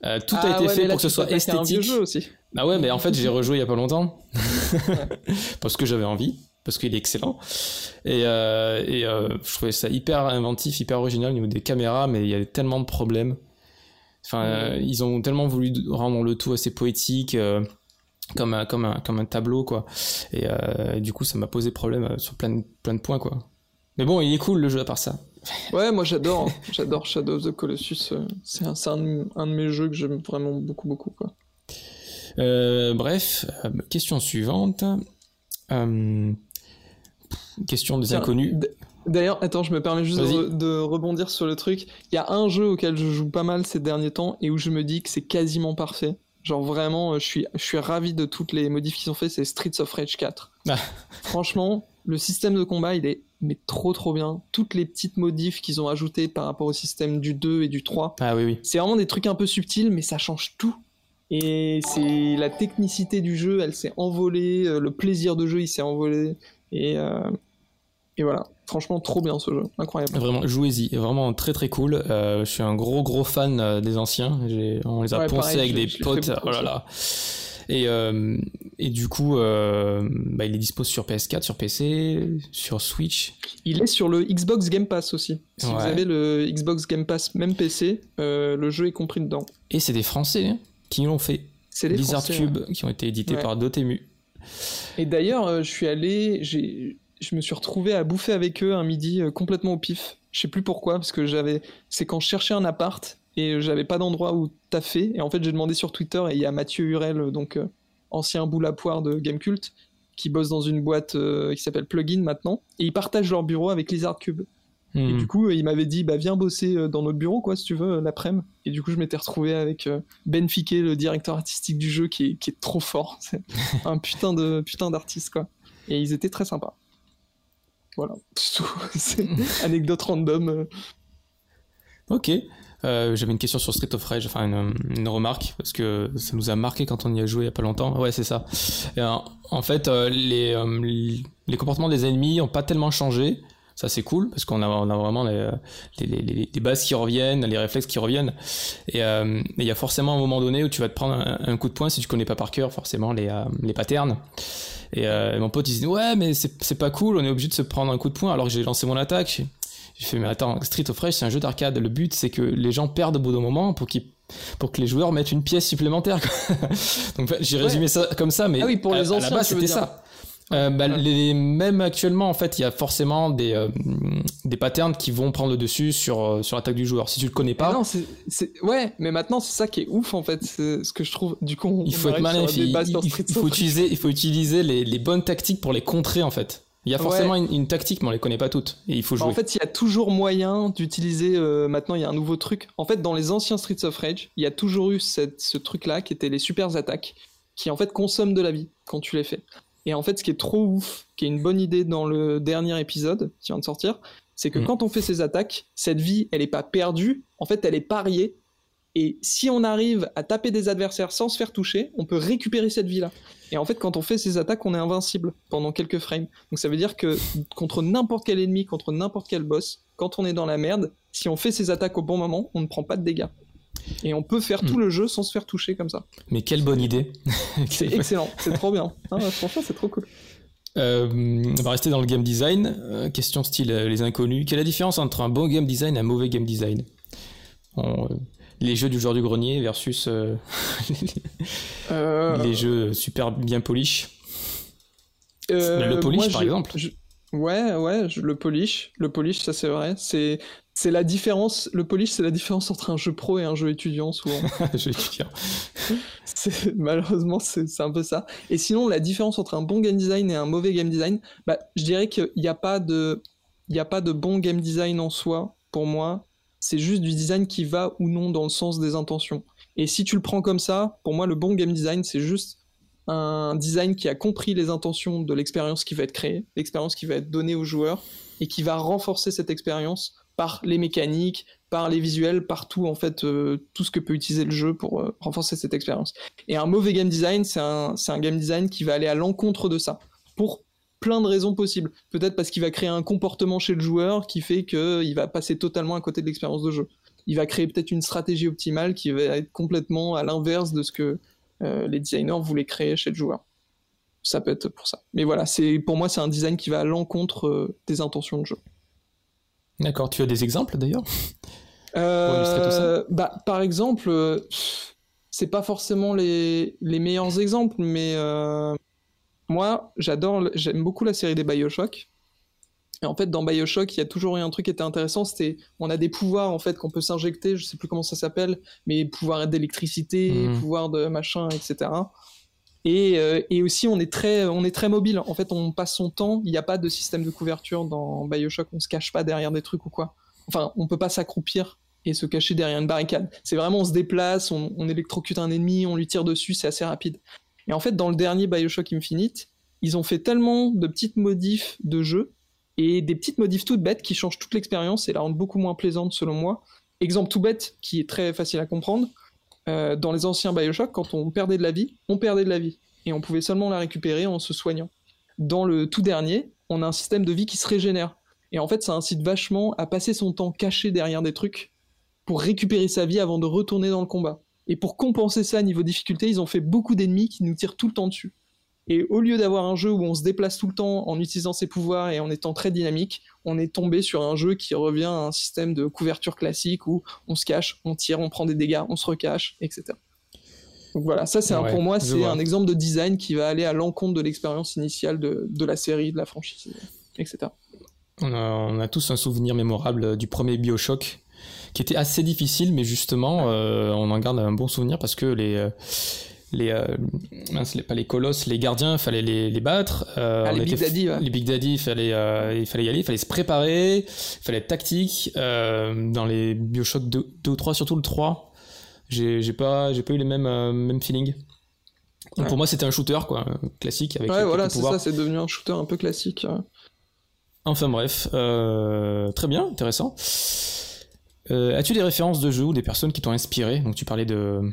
Euh, tout ah a été ouais, fait là, pour que ce soit à un vieux esthétique. jeu aussi. Ah ouais, mais en fait, j'ai rejoué il y a pas longtemps. parce que j'avais envie, parce qu'il est excellent. Et, euh, et euh, je trouvais ça hyper inventif, hyper original au niveau des caméras, mais il y avait tellement de problèmes. Enfin, ils ont tellement voulu rendre le tout assez poétique, comme, un, comme, un, comme un tableau, quoi. Et, et du coup, ça m'a posé problème sur plein de, plein de points, quoi. Mais bon, il est cool le jeu à part ça. Ouais, moi j'adore, j'adore Shadow of the Colossus. euh, C'est un, un, de- un de mes jeux que j'aime vraiment beaucoup, beaucoup. Quoi. Euh, bref, euh, question suivante. Euh, question des Tiens, inconnus. D'ailleurs, attends, je me permets juste de, rebondir sur le truc. Il y a un jeu auquel je joue pas mal ces derniers temps et où je me dis que c'est quasiment parfait. Genre vraiment, je suis, je suis ravi de toutes les modifs qu'ils ont fait, c'est Streets of Rage 4. Ah. Franchement, le système de combat, il est mais trop trop bien. Toutes les petites modifs qu'ils ont ajoutées par rapport au système du 2 et du 3, Ah oui, oui. c'est vraiment des trucs un peu subtils, mais ça change tout. Et c'est la technicité du jeu, elle s'est envolée, euh, le plaisir de jeu, il s'est envolé. Et, euh, et voilà, franchement, trop bien ce jeu, incroyable. Vraiment, jouez-y. Vraiment très très cool. Euh, je suis un gros gros fan des anciens. On les a Ouais, poncés pareil, avec je- des je potes. Oh là ça. Et, euh, et du coup, euh, bah, il est dispo sur PS4, sur PC, sur Switch. Il est sur le Xbox Game Pass aussi. Si vous avez le Xbox Game Pass, même PC, euh, le jeu est compris dedans. Et c'est des Français hein, qui l'ont fait. C'est les Blizzard Français, Cube, ouais. qui ont été édités Ouais. par Dotemu. Et d'ailleurs, je suis allé, je me suis retrouvé à bouffer avec eux un midi complètement au pif. Je sais plus pourquoi, parce que j'avais, c'est quand je cherchais un appart et j'avais pas d'endroit où taffer. Et en fait, j'ai demandé sur Twitter et il y a Mathieu Hurel, donc euh, ancien boule à poire de Gamecult, qui bosse dans une boîte euh, qui s'appelle Plugin maintenant. Et ils partagent leur bureau avec Lizard Cube. Et Hmm. du coup, euh, il m'avait dit, bah viens bosser dans notre bureau, quoi, si tu veux, l'après-midi. Et du coup, je m'étais retrouvé avec Ben Fiquet, le directeur artistique du jeu, qui est, qui est trop fort. C'est un putain de putain d'artiste, quoi. Et ils étaient très sympas. Voilà. C'est anecdote random. Ok. Euh, J'avais une question sur Street of Rage, enfin une, remarque, parce que ça nous a marqué quand on y a joué il y a pas longtemps. Ouais, c'est ça. Euh, en fait, euh, les, comportements des ennemis ont pas tellement changé. Ça, c'est cool, parce qu'on a, vraiment les, bases qui reviennent, les réflexes qui reviennent. Et il y a forcément un moment donné où tu vas te prendre un, coup de poing si tu connais pas par cœur, forcément, les, patterns. Et mon pote, il dit, ouais, mais c'est pas cool, on est obligé de se prendre un coup de poing alors que j'ai lancé mon attaque. J'ai fait, mais attends, Street of Rage, c'est un jeu d'arcade. Le but, c'est que les gens perdent au bout d'un moment pour, qu'ils pour que les joueurs mettent une pièce supplémentaire. Donc, j'ai Ouais. résumé ça comme ça, mais Ah oui, pour les à anciens, la base, c'était ça. Euh, bah, Ouais. les, même actuellement, en fait, il y a forcément des, euh, des patterns qui vont prendre le dessus sur, euh, sur l'attaque du joueur. Si tu le connais Mais pas, non, c'est, c'est- ouais, mais maintenant c'est ça qui est ouf en fait, c'est ce que je trouve. Du coup, on, il faut être malin. Il, il- il- faut utiliser, il faut utiliser les, les bonnes tactiques pour les contrer, en fait. Il y a Ouais. forcément une, une tactique, mais on les connaît pas toutes. Et il faut Bah, jouer. en fait, il y a toujours moyen d'utiliser. euh, maintenant, il y a un nouveau truc. En fait, dans les anciens Streets of Rage, il y a toujours eu cette- ce truc-là qui était les super attaques, qui en fait consomment de la vie quand tu les fais. Et en fait, ce qui est trop ouf, qui est une bonne idée dans le dernier épisode qui vient de sortir, c'est que Mm. quand on fait ces attaques, cette vie, elle est pas perdue. En fait, elle est pariée. Et si on arrive à taper des adversaires sans se faire toucher, on peut récupérer cette vie-là. Et en fait, quand on fait ces attaques, on est invincible pendant quelques frames. Donc ça veut dire que contre n'importe quel ennemi, contre n'importe quel boss, quand on est dans la merde, si on fait ces attaques au bon moment, on ne prend pas de dégâts. Et on peut faire tout Mm. le jeu sans se faire toucher comme ça. Mais quelle bonne idée. C'est excellent, c'est trop bien. Ah, franchement, c'est trop cool. Euh, on va rester dans le game design. Euh, question style euh, les inconnus. Quelle est la différence entre un bon game design et un mauvais game design? On, euh, Les jeux du joueur du grenier versus euh, Euh, les jeux super bien polish. euh, le polish, moi, par exemple. je- Ouais, ouais, le polish. Le polish, ça c'est vrai. C'est c'est la différence. Le polish, c'est la différence entre un jeu pro et un jeu étudiant souvent. je vais te dire. C'est- Malheureusement, c'est c'est un peu ça. Et sinon, la différence entre un bon game design et un mauvais game design, bah, je dirais qu'il n'y a, pas de- il y a pas de bon game design en soi, pour moi. C'est juste du design qui va ou non dans le sens des intentions. Et si tu le prends comme ça, pour moi, le bon game design, c'est juste un design qui a compris les intentions de l'expérience qui va être créée, l'expérience qui va être donnée aux joueurs, et qui va renforcer cette expérience par les mécaniques, par les visuels, par tout en fait, euh, tout ce que peut utiliser le jeu pour euh, renforcer cette expérience. Et un mauvais game design, c'est un, un game design qui va aller à l'encontre de ça, pour plein de raisons possibles. Peut-être parce qu'il va créer un comportement chez le joueur qui fait qu'il va passer totalement à côté de l'expérience de jeu. Il va créer peut-être une stratégie optimale qui va être complètement à l'inverse de ce que euh, les designers voulaient créer chez le joueur. Ça peut être pour ça. Mais voilà, c'est pour moi c'est un design qui va à l'encontre euh, des intentions de jeu. D'accord. Tu as des exemples d'ailleurs? Euh, bah, par exemple, c'est pas forcément les, les, meilleurs exemples, mais moi, j'adore, j'aime beaucoup la série des Bioshock. Et en fait, dans Bioshock, il y a toujours eu un truc qui était intéressant, c'était on a des pouvoirs en fait qu'on peut s'injecter, je sais plus comment ça s'appelle, mais pouvoir d'électricité, mmh. pouvoir de machin, etc. Et, euh, et, aussi, on est très, on est très mobile. En fait, on passe son temps. Il n'y a pas de système de couverture dans Bioshock. On se cache pas derrière des trucs ou quoi. Enfin, on peut pas s'accroupir et se cacher derrière une barricade. C'est vraiment, on se déplace, on, on, électrocute un ennemi, on lui tire dessus. C'est assez rapide. Et en fait, dans le dernier Bioshock Infinite, ils ont fait tellement de petites modifs de jeu et des petites modifs toutes bêtes qui changent toute l'expérience et la rendent beaucoup moins plaisante selon moi. Exemple tout bête qui est très facile à comprendre. Euh, dans les anciens Bioshock, quand on perdait de la vie, on perdait de la vie et on pouvait seulement la récupérer en se soignant. Dans le tout dernier, on a un système de vie qui se régénère. Et en fait, ça incite vachement à passer son temps caché derrière des trucs pour récupérer sa vie avant de retourner dans le combat. Et pour compenser ça niveau difficulté, ils ont fait beaucoup d'ennemis qui nous tirent tout le temps dessus. Et au lieu d'avoir un jeu où on se déplace tout le temps en utilisant ses pouvoirs et en étant très dynamique, on est tombé sur un jeu qui revient à un système de couverture classique où on se cache, on tire, on prend des dégâts, on se recache, etc. Donc voilà, ça c'est pour moi c'est un exemple de design qui va aller à l'encontre de l'expérience initiale de, de, la série, de la franchise, etc. On a, on a, tous un souvenir mémorable du premier Bioshock qui était assez difficile, mais justement euh, on en garde un bon souvenir parce que les euh, les, euh, pas les colosses, les gardiens, il fallait les, les battre. Euh, ah, les, Big Daddy, les Big Daddy, il fallait, euh, il fallait y aller, il fallait se préparer, il fallait être tactique. Dans les Bioshock 2, 2, ou 3, surtout le 3, j'ai pas, pas eu les mêmes, mêmes feelings. Ouais. Pour moi, c'était un shooter, quoi, classique. Avec ouais, voilà, c'est ça, c'est devenu un shooter un peu classique. Enfin bref, très bien, intéressant. As-tu des références de jeux ou des personnes qui t'ont inspiré? Donc tu parlais de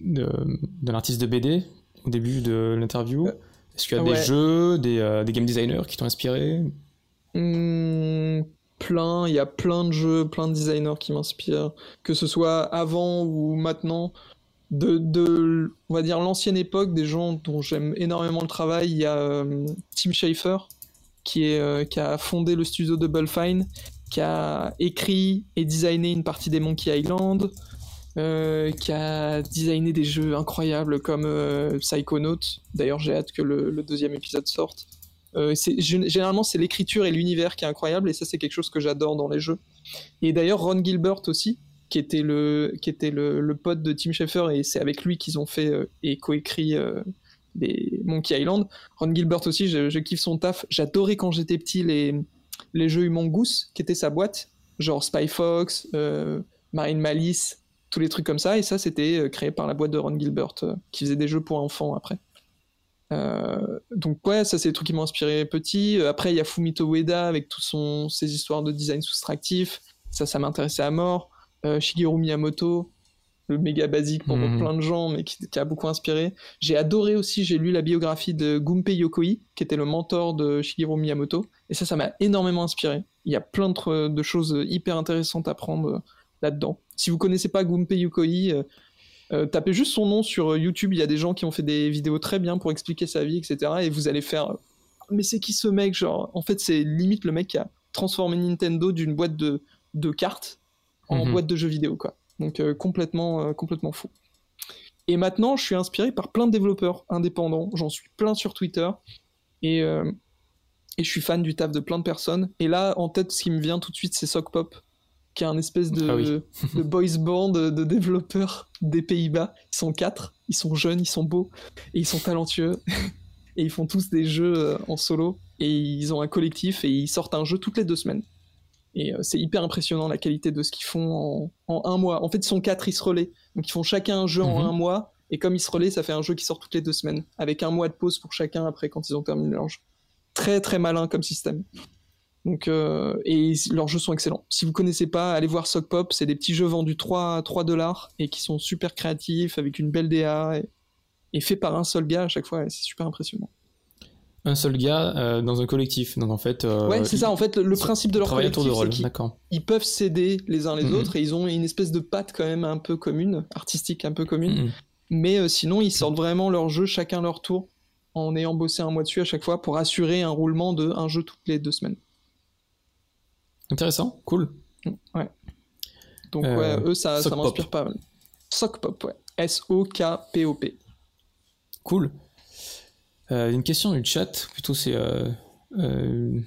d'un artiste de BD au début de l'interview. Euh, Est-ce qu'il y a des jeux, des, euh, des, game designers qui t'ont inspiré? Mmh, Plein, il y a plein de jeux, plein de designers qui m'inspirent, que ce soit avant ou maintenant. De, de on va dire l'ancienne époque, des gens dont j'aime énormément le travail, il y a euh, Tim Schafer qui, est, qui a fondé le studio Double Fine, qui a écrit et designé une partie des Monkey Island, euh, qui a designé des jeux incroyables comme euh. D'ailleurs, j'ai hâte que le, deuxième épisode sorte. Euh, généralement, c'est l'écriture et l'univers qui est incroyable, et ça, c'est quelque chose que j'adore dans les jeux. Et d'ailleurs, Ron Gilbert aussi, qui était le, qui était le, pote de Tim Schafer, et c'est avec lui qu'ils ont fait euh, et coécrit des Monkey Island. Ron Gilbert aussi, je kiffe son taf. J'adorais quand j'étais petit les, les jeux Humongoose, qui était sa boîte, genre Spy Fox, Marine Malice, tous les trucs comme ça. Et ça, c'était euh, créé par la boîte de Ron Gilbert, euh, qui faisait des jeux pour enfants après. Euh, donc ouais, ça c'est des trucs qui m'ont inspiré petit. Après, il y a Fumito Ueda avec toutes ses histoires de design soustractif. Ça, ça m'intéressait à mort. Shigeru Miyamoto, le méga basique pour mmh. plein de gens, mais qui, qui a beaucoup inspiré. J'ai adoré aussi, j'ai lu la biographie de Gunpei Yokoi, qui était le mentor de Shigeru Miyamoto. Et ça, ça m'a énormément inspiré. Il y a plein de, de choses hyper intéressantes à prendre là-dedans. Si vous connaissez pas Gunpei Yokoi, euh, euh, tapez juste son nom sur euh, YouTube. Il y a des gens qui ont fait des vidéos très bien pour expliquer sa vie, etc. Et vous allez faire, mais c'est qui ce mec Genre, en fait, c'est limite le mec qui a transformé Nintendo d'une boîte de, de cartes en mhm. boîte de jeux vidéo, quoi. Donc complètement, complètement fou. Et maintenant, je suis inspiré par plein de développeurs indépendants. J'en suis plein sur Twitter. Et, et je suis fan du taf de plein de personnes. Et là, en tête, ce qui me vient tout de suite, c'est Sock Pop qui est un espèce de, ah de boys band de, développeurs des Pays-Bas. Ils sont quatre, ils sont jeunes, ils sont beaux et ils sont talentueux. et ils font tous des jeux euh, en solo et ils ont un collectif et ils sortent un jeu toutes les deux semaines. Et euh, c'est hyper impressionnant la qualité de ce qu'ils font en, un mois. En fait, ils sont quatre, ils se relaient. Donc ils font chacun un jeu en mhm. un mois Et comme ils se relaient, ça fait un jeu qui sort toutes les deux semaines, avec un mois de pause pour chacun après quand ils ont terminé leur jeu. Très très malin comme système. Donc, euh, et leurs jeux sont excellents. Si vous connaissez pas, allez voir Sock Pop. C'est des petits jeux vendus 3, 3 dollars et qui sont super créatifs avec une belle DA et, et fait par un seul gars à chaque fois. et C'est super impressionnant. Un seul gars euh, dans un collectif. Donc en fait. euh, ouais, c'est ça. En fait, le, principe de leur collectif, tour de rôle. c'est qu'ils ils peuvent s'aider les uns les Mhm. autres et ils ont une espèce de patte quand même un peu commune, artistique un peu commune. Mhm. Mais euh, sinon, ils sortent vraiment leur jeu chacun leur tour en ayant bossé un mois dessus à chaque fois pour assurer un roulement de un jeu toutes les deux semaines. Intéressant, cool. Donc Euh, ouais, eux, ça, ça m'inspire pas mal. Sock Pop, ouais. S-O-K-P-O-P. Cool. Euh, une question du chat, plutôt c'est euh, euh,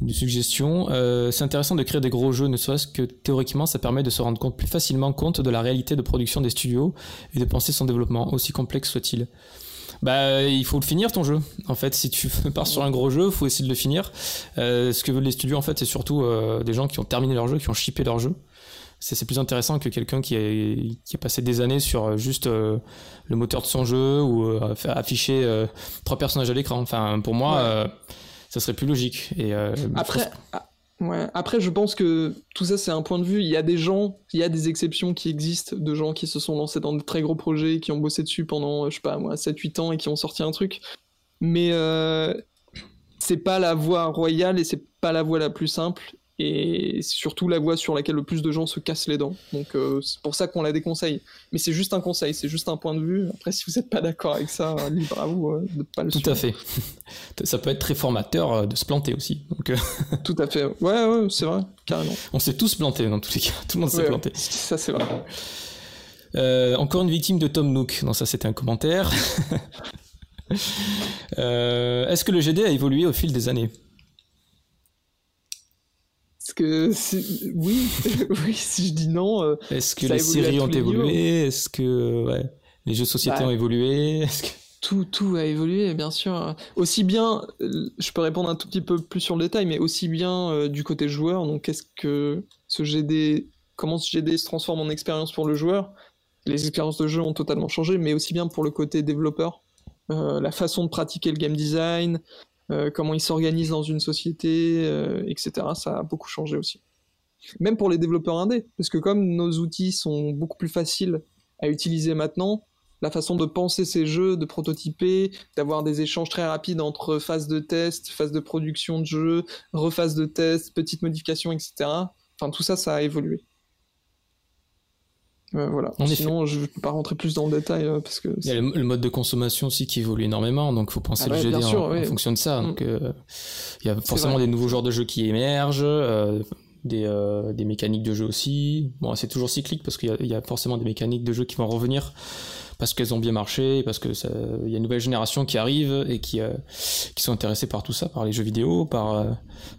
une suggestion. C'est intéressant de créer des gros jeux, ne serait-ce que théoriquement, ça permet de se rendre compte plus facilement compte de la réalité de production des studios et de penser son développement, aussi complexe soit-il. Bah, il faut le finir ton jeu. En fait, si tu pars sur un gros jeu, faut essayer de le finir. Ce que veulent les studios, en fait, c'est surtout des gens qui ont terminé leur jeu, qui ont shippé leur jeu. C'est plus intéressant que quelqu'un qui a, qui a passé des années sur euh, juste euh, le moteur de son jeu ou euh, afficher euh, trois personnages à l'écran. Enfin, pour moi, Ouais. ça serait plus logique. Et je Après, pense- ah, ouais. Après, je pense que tout ça, c'est un point de vue. Il y a des gens, il y a des exceptions qui existent, de gens qui se sont lancés dans de très gros projets, qui ont bossé dessus pendant, je sais pas moi, 7-8 ans et qui ont sorti un truc. Mais euh, c'est pas la voie royale et c'est pas la voie la plus simple. Et c'est surtout la voie sur laquelle le plus de gens se cassent les dents. Donc euh, c'est pour ça qu'on la déconseille. Mais c'est juste un conseil, c'est juste un point de vue. Après, si vous n'êtes pas d'accord avec ça, libre à vous euh, de pas le tout suivre. à fait. ça peut être très formateur euh, de se planter aussi. Donc, euh, Tout à fait. Ouais, ouais, c'est vrai, carrément. on s'est tous plantés dans tous les cas. Tout le monde s'est Ouais, planté. Ça, c'est vrai. Euh, encore une victime de Tom Nook. Non, ça c'était un commentaire. Euh, Est-ce que le GD a évolué au fil des années? Que oui, oui, si je dis non, euh, Est-ce que les séries ont évolué? Est-ce que ouais, les jeux de société Bah. ont évolué? Est-ce que- tout, tout a évolué, bien sûr. Aussi bien, euh, je peux répondre un tout petit peu plus sur le détail, mais aussi bien euh, du côté joueur. Donc, qu'est-ce que ce GD, comment ce GD se transforme en expérience pour le joueur? Les expériences de jeu ont totalement changé, mais aussi bien pour le côté développeur, Euh, la façon de pratiquer le game design, euh, comment il s'organise dans une société, euh, etc. Ça a beaucoup changé aussi. Même pour les développeurs indés, parce que comme nos outils sont beaucoup plus faciles à utiliser maintenant, la façon de penser ces jeux, de prototyper, d'avoir des échanges très rapides entre phase de test, phase de production de jeu, rephase de test, petites modifications, etc. Enfin, tout ça, ça a évolué. Euh, voilà. En effet. Sinon, je ne peux pas rentrer plus dans le détail euh, parce que. Il y a le, le mode de consommation aussi qui évolue énormément, donc faut penser Ah le en, sûr, en fonction de ça. Mm. Donc, euh, il y a forcément des nouveaux genres de jeux qui émergent, des, des mécaniques de jeu aussi. Bon, c'est toujours cyclique parce qu'il y, a- il y a forcément des mécaniques de jeu qui vont revenir parce qu'elles ont bien marché, parce que il y a une nouvelle génération qui arrive et qui, euh, qui sont intéressés par tout ça, par les jeux vidéo, par euh,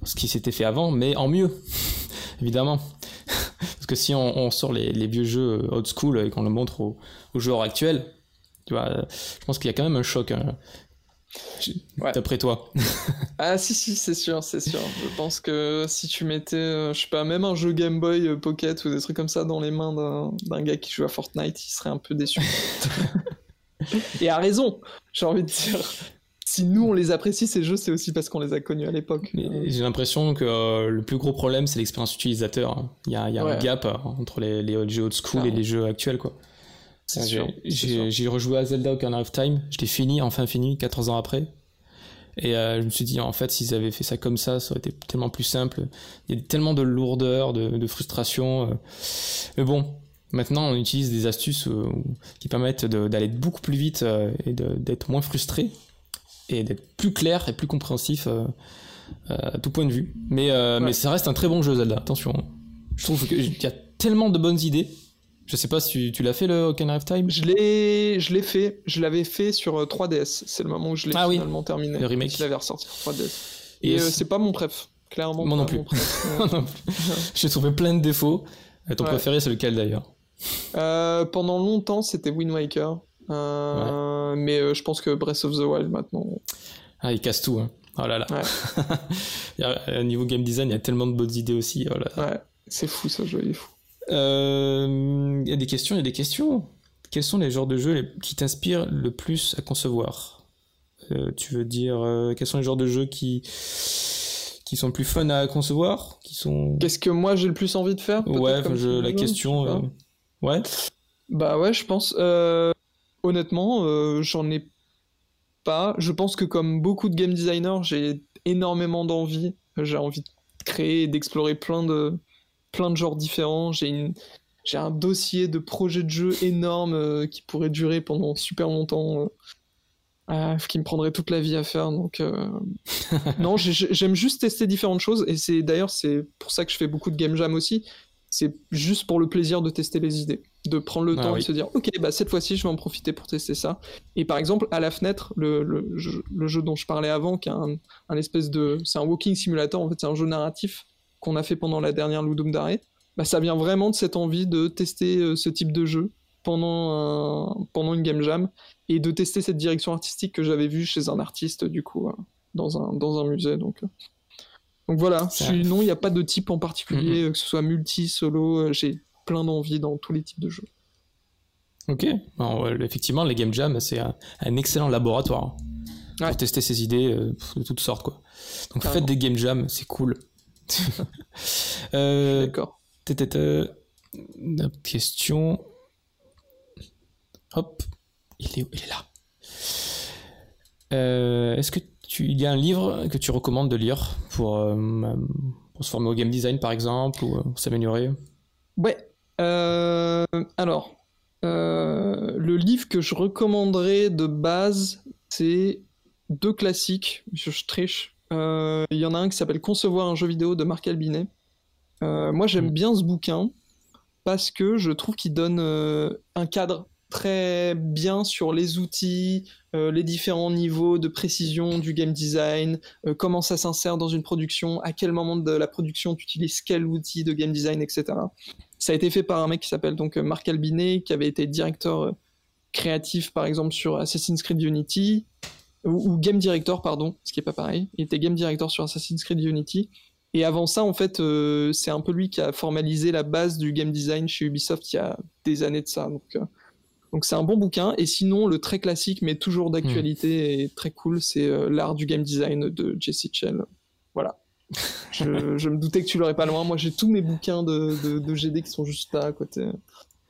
ce qui s'était fait avant, mais en mieux, évidemment. Parce que si on, sort les, vieux jeux euh, old school et qu'on le montre aux, joueurs actuels, tu vois, je pense qu'il y a quand même un choc. hein. Ouais. D'après toi. Ah si si c'est sûr c'est sûr. Je pense que si tu mettais euh, je sais pas même un jeu Game Boy euh, Pocket ou des trucs comme ça dans les mains d'un gars qui joue à Fortnite, il serait un peu déçu. Et a raison. J'ai envie de dire. Si nous on les apprécie ces jeux, c'est aussi parce qu'on les a connus à l'époque. J'ai l'impression que euh, le plus gros problème, c'est l'expérience utilisateur. hein. Il y a, il y a un gap entre les, les jeux old school et les jeux actuels, quoi. J'ai rejoué à Zelda Ocarina of Time, je l'ai fini, enfin fini, 14 ans après. Et euh, je me suis dit, en fait, s'ils avaient fait ça comme ça, ça aurait été tellement plus simple. Il y a tellement de lourdeur, de, de frustration. euh. Mais bon, maintenant, on utilise des astuces euh, qui permettent d'aller beaucoup plus vite et d'être moins frustré et d'être plus clair et plus compréhensif à tout point de vue. Mais, Ouais. mais ça reste un très bon jeu, Zelda. Attention. Je trouve qu'il y a tellement de bonnes idées. Je sais pas si tu, tu l'as fait le Ocarina of Time? Je l'ai, je l'ai fait. Je l'avais fait sur euh, 3DS. C'est le moment où je l'ai Ah oui, finalement terminé. le remake. Je l'avais ressorti sur 3DS. Et Et, euh, c'est- pas mon préf. Clairement. Moi non plus. Euh. J'ai trouvé plein de défauts. Euh, Ton Ouais. préféré, c'est lequel d'ailleurs? Euh, pendant longtemps, c'était Wind Waker. Euh, Mais euh, je pense que Breath of the Wild maintenant. Ah, il casse tout. Hein. Oh là là. Ouais. Euh, niveau game design, il y a tellement de bonnes idées aussi. Oh là là. Ouais, c'est fou ce jeu, il est fou. Euh, Il y a des questions, il y a des questions. quels sont les genres de jeux qui t'inspirent le plus à concevoir Tu veux dire, quels sont les genres de jeux qui qui sont plus fun à concevoir, qui sont. Qu'est-ce que moi j'ai le plus envie de faire Ouais, je, la question. Euh, ouais. Bah ouais, je pense. Euh, honnêtement, euh, j'en ai pas. Je pense que comme beaucoup de game designers, j'ai énormément d'envie. J'ai envie de créer, d'explorer plein de plein de genres différents. J'ai une j'ai un dossier de projets de jeux énorme qui pourrait durer pendant super longtemps. Euh, qui me prendrait toute la vie à faire. Donc, euh, non, j'aime juste tester différentes choses. Et c'est d'ailleurs, c'est pour ça que je fais beaucoup de game jam aussi. C'est juste pour le plaisir de tester les idées, de prendre le ah temps et de se dire, ok, bah cette fois-ci, je vais en profiter pour tester ça. Et par exemple, à la fenêtre, le, le, jeu, dont je parlais avant, qui est un, un espèce de, c'est un walking simulator. En fait, c'est un jeu narratif qu'on a fait pendant la dernière Ludum Dare. Bah, ça vient vraiment de cette envie de tester euh, ce type de jeu pendant, pendant une game jam et de tester cette direction artistique que j'avais vue chez un artiste, du coup, euh, dans, un, dans un musée. Donc, euh. donc voilà, sinon, il n'y a pas de type en particulier, que ce soit multi, solo, euh, j'ai plein d'envie dans tous les types de jeux. Ok, effectivement, les game jams, c'est un, excellent laboratoire hein, pour tester ses idées de toutes sortes. Quoi. Donc faites des game jams, c'est cool. D'accord. Une question. Hop, il est, il est là. Euh, est-ce que tu, il y a un livre que tu recommandes de lire pour, euh, pour se former au game design par exemple ou pour s'améliorer? Ouais. Euh, alors, le livre que je recommanderais de base, c'est deux classiques. Je, triche. Il y en a un qui s'appelle Concevoir un jeu vidéo de Marc Albinet. moi, j'aime hmm. bien ce bouquin parce que je trouve qu'il donne un cadre très bien sur les outils, euh, les différents niveaux de précision du game design, euh, comment ça s'insère dans une production, à quel moment de la production tu utilises quel outil de game design, etc. Ça a été fait par un mec qui s'appelle donc Marc Albinet, qui avait été directeur euh, créatif par exemple sur Assassin's Creed Unity, ou, game director pardon, ce qui est pas pareil. Il était game director sur Assassin's Creed Unity. Et avant ça, en fait, c'est un peu lui qui a formalisé la base du game design chez Ubisoft il y a des années de ça. Donc, donc c'est un bon bouquin. Et sinon, le très classique, mais toujours d'actualité hmm. et très cool, c'est euh, L'art du game design de Jesse Chell. Voilà. je, me doutais que tu l'aurais pas loin. Moi, j'ai tous mes bouquins de, de, GD qui sont juste là à côté.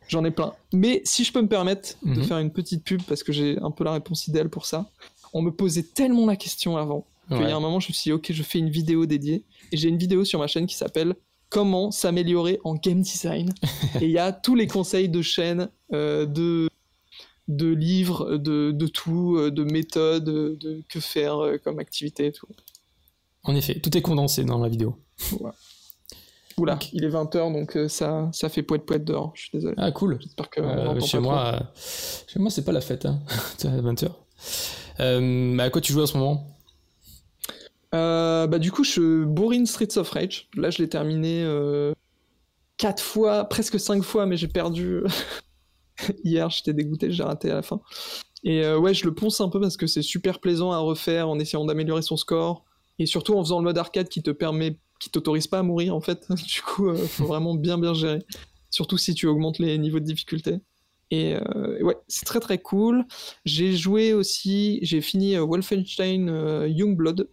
J'en ai plein. Mais si je peux me permettre de mhm. faire une petite pub, parce que j'ai un peu la réponse idéale pour ça, on me posait tellement la question avant qu'il y a un moment, je me suis dit, ok, je fais une vidéo dédiée. Et j'ai une vidéo sur ma chaîne qui s'appelle comment s'améliorer en game design. et il y a tous les conseils de chaîne, euh, de, de livres, de, de, tout, euh, de méthodes, de que faire euh, comme activité et tout. En effet, tout est condensé dans la vidéo. Oula, il est 20h donc ça, ça fait poète poète dehors, je suis désolé. Ah cool. J'espère que chez, moi, chez moi, c'est pas la fête, hein. 20h. Euh, à quoi tu joues à ce moment euh, bah, du coup, je bourrine Streets of Rage. Là, je l'ai terminé euh, 4 fois, presque 5 fois, mais j'ai perdu. Hier, j'étais dégoûté, j'ai raté à la fin. Et euh, ouais, je le ponce un peu parce que c'est super plaisant à refaire en essayant d'améliorer son score. Et surtout en faisant le mode arcade qui te permet, qui t'autorise pas à mourir en fait. du coup, euh, faut vraiment bien bien gérer. Surtout si tu augmentes les niveaux de difficulté. Et euh, ouais, c'est très très cool. J'ai joué aussi, j'ai fini Wolfenstein Youngblood,